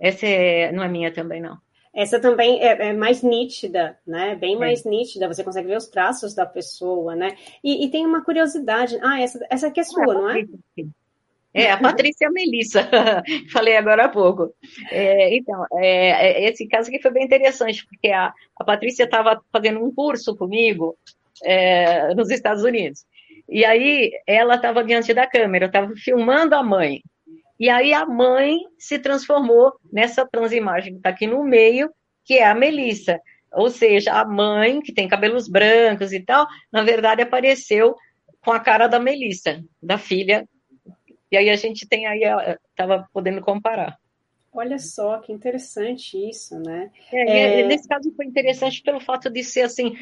Essa é, não é minha também, não. Essa também é, é mais nítida, né? Bem é. mais nítida. Você consegue ver os traços da pessoa, né? E, e tem uma curiosidade. Ah, essa, essa aqui é sua, não é? Sim. É, a Patrícia Melissa, falei agora há pouco. É, então, é, é, esse caso aqui foi bem interessante, porque a, a Patrícia estava fazendo um curso comigo é, nos Estados Unidos. E aí ela estava diante da câmera, estava filmando a mãe. E aí a mãe se transformou nessa transimagem que está aqui no meio, que é a Melissa. Ou seja, a mãe, que tem cabelos brancos e tal, na verdade apareceu com a cara da Melissa, da filha e aí a gente tem aí, estava podendo comparar. Olha só, que interessante isso, né? É, é... Nesse caso foi interessante pelo fato de ser assim,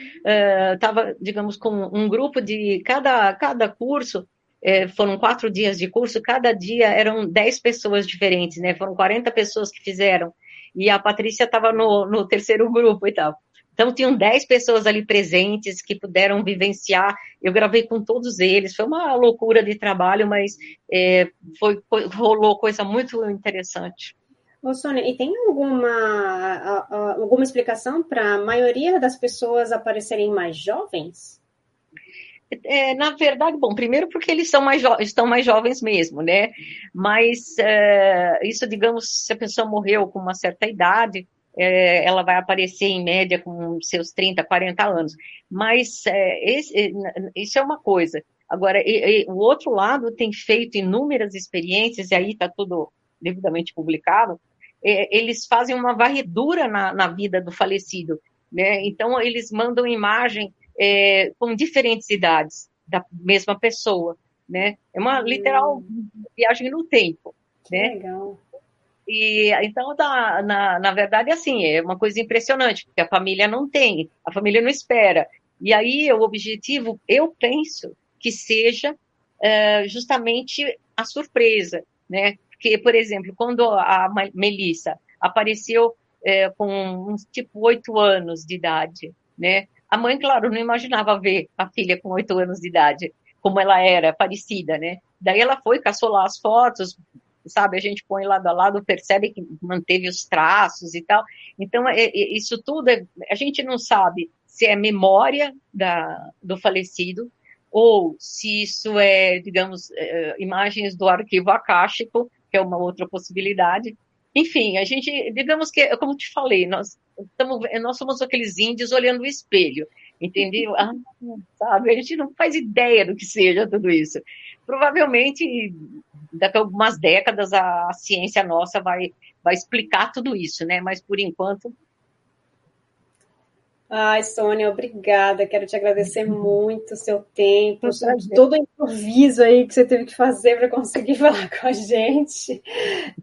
estava, uh, digamos, com um grupo de cada, cada curso, é, foram quatro dias de curso, cada dia eram dez pessoas diferentes, né? Foram 40 pessoas que fizeram. E a Patrícia estava no, no terceiro grupo e tal. Então, tinham 10 pessoas ali presentes que puderam vivenciar. Eu gravei com todos eles. Foi uma loucura de trabalho, mas é, foi, rolou coisa muito interessante. Ô, Sônia, e tem alguma, alguma explicação para a maioria das pessoas aparecerem mais jovens? É, na verdade, bom, primeiro porque eles são mais estão mais jovens mesmo, né? Mas é, isso, digamos, se a pessoa morreu com uma certa idade, é, ela vai aparecer em média com seus 30, 40 anos. Mas é, esse, é, isso é uma coisa. Agora, e, e, o outro lado tem feito inúmeras experiências, e aí está tudo devidamente publicado, é, eles fazem uma varredura na, na vida do falecido. Né? Então, eles mandam imagem é, com diferentes idades da mesma pessoa. Né? É uma literal viagem no tempo. Que né? legal. E então, na, na, na verdade, assim, é uma coisa impressionante, porque a família não tem, a família não espera. E aí o objetivo, eu penso, que seja é, justamente a surpresa, né? Porque, por exemplo, quando a Melissa apareceu é, com uns tipo oito anos de idade, né? A mãe, claro, não imaginava ver a filha com oito anos de idade, como ela era, parecida, né? Daí ela foi, caçou lá as fotos, sabe? A gente põe lado a lado, percebe que manteve os traços e tal. Então, é, é, isso tudo, é, a gente não sabe se é memória da, do falecido ou se isso é, digamos, é, imagens do arquivo acástico, que é uma outra possibilidade. Enfim, a gente, digamos que, como te falei, nós, estamos, nós somos aqueles índios olhando o espelho, entendeu? Ah, sabe, a gente não faz ideia do que seja tudo isso. Provavelmente daqui a algumas décadas a, ciência nossa vai, vai explicar tudo isso, né? Mas por enquanto Ai, Sônia, obrigada. Quero te agradecer muito o seu tempo, todo o improviso aí que você teve que fazer para conseguir falar com a gente.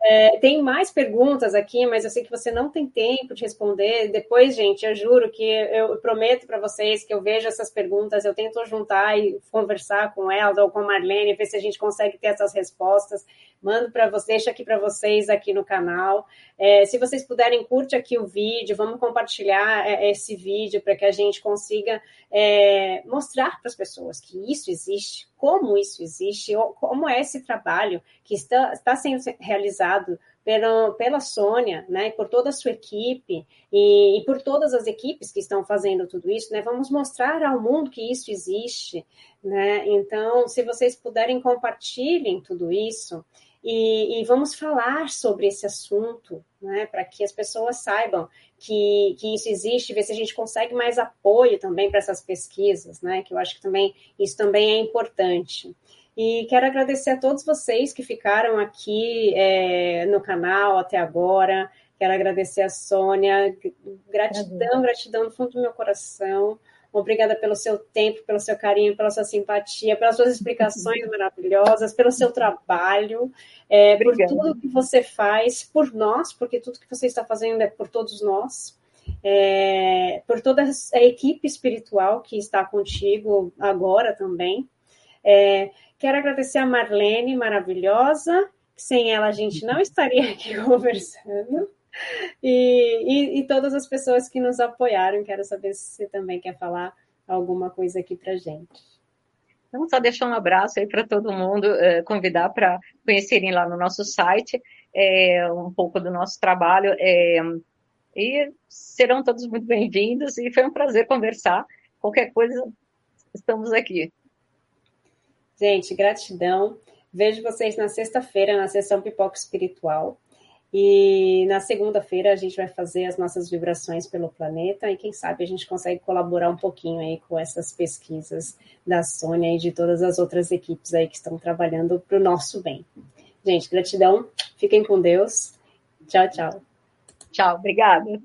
É, tem mais perguntas aqui, mas eu sei que você não tem tempo de responder. Depois, gente, eu juro que eu prometo para vocês que eu vejo essas perguntas, eu tento juntar e conversar com ela ou com a Marlene, ver se a gente consegue ter essas respostas. Mando para vocês, deixo aqui para vocês aqui no canal. É, se vocês puderem, curte aqui o vídeo, vamos compartilhar é, esse vídeo vídeo para que a gente consiga é, mostrar para as pessoas que isso existe, como isso existe, como é esse trabalho que está, está sendo realizado pela, pela Sônia, né, por toda a sua equipe e, e, por todas as equipes que estão fazendo tudo isso, né, vamos mostrar ao mundo que isso existe, né, então, se vocês puderem, compartilhem tudo isso e, e vamos falar sobre esse assunto, né, para que as pessoas saibam que, que isso existe, ver se a gente consegue mais apoio também para essas pesquisas, né? Que eu acho que também isso também é importante. E quero agradecer a todos vocês que ficaram aqui é, no canal até agora. Quero agradecer a Sônia. Gratidão, gratidão no fundo do meu coração. Obrigada pelo seu tempo, pelo seu carinho, pela sua simpatia, pelas suas explicações maravilhosas, pelo seu trabalho, é, por tudo que você faz por nós, porque tudo que você está fazendo é por todos nós, é, por toda a equipe espiritual que está contigo agora também. É, quero agradecer a Marlene, maravilhosa, sem ela a gente não estaria aqui conversando. E, e, e, todas as pessoas que nos apoiaram. Quero saber se você também quer falar alguma coisa aqui para gente. Então, só deixar um abraço aí para todo mundo, eh, convidar para conhecerem lá no nosso site é, um pouco do nosso trabalho. É, e serão todos muito bem-vindos e foi um prazer conversar. Qualquer coisa, estamos aqui. Gente, gratidão. Vejo vocês na sexta-feira na sessão Pipoca Espiritual. E na segunda-feira a gente vai fazer as nossas vibrações pelo planeta e quem sabe a gente consegue colaborar um pouquinho aí com essas pesquisas da Sônia e de todas as outras equipes aí que estão trabalhando para o nosso bem. Gente, gratidão, fiquem com Deus. Tchau, tchau. Tchau, obrigada.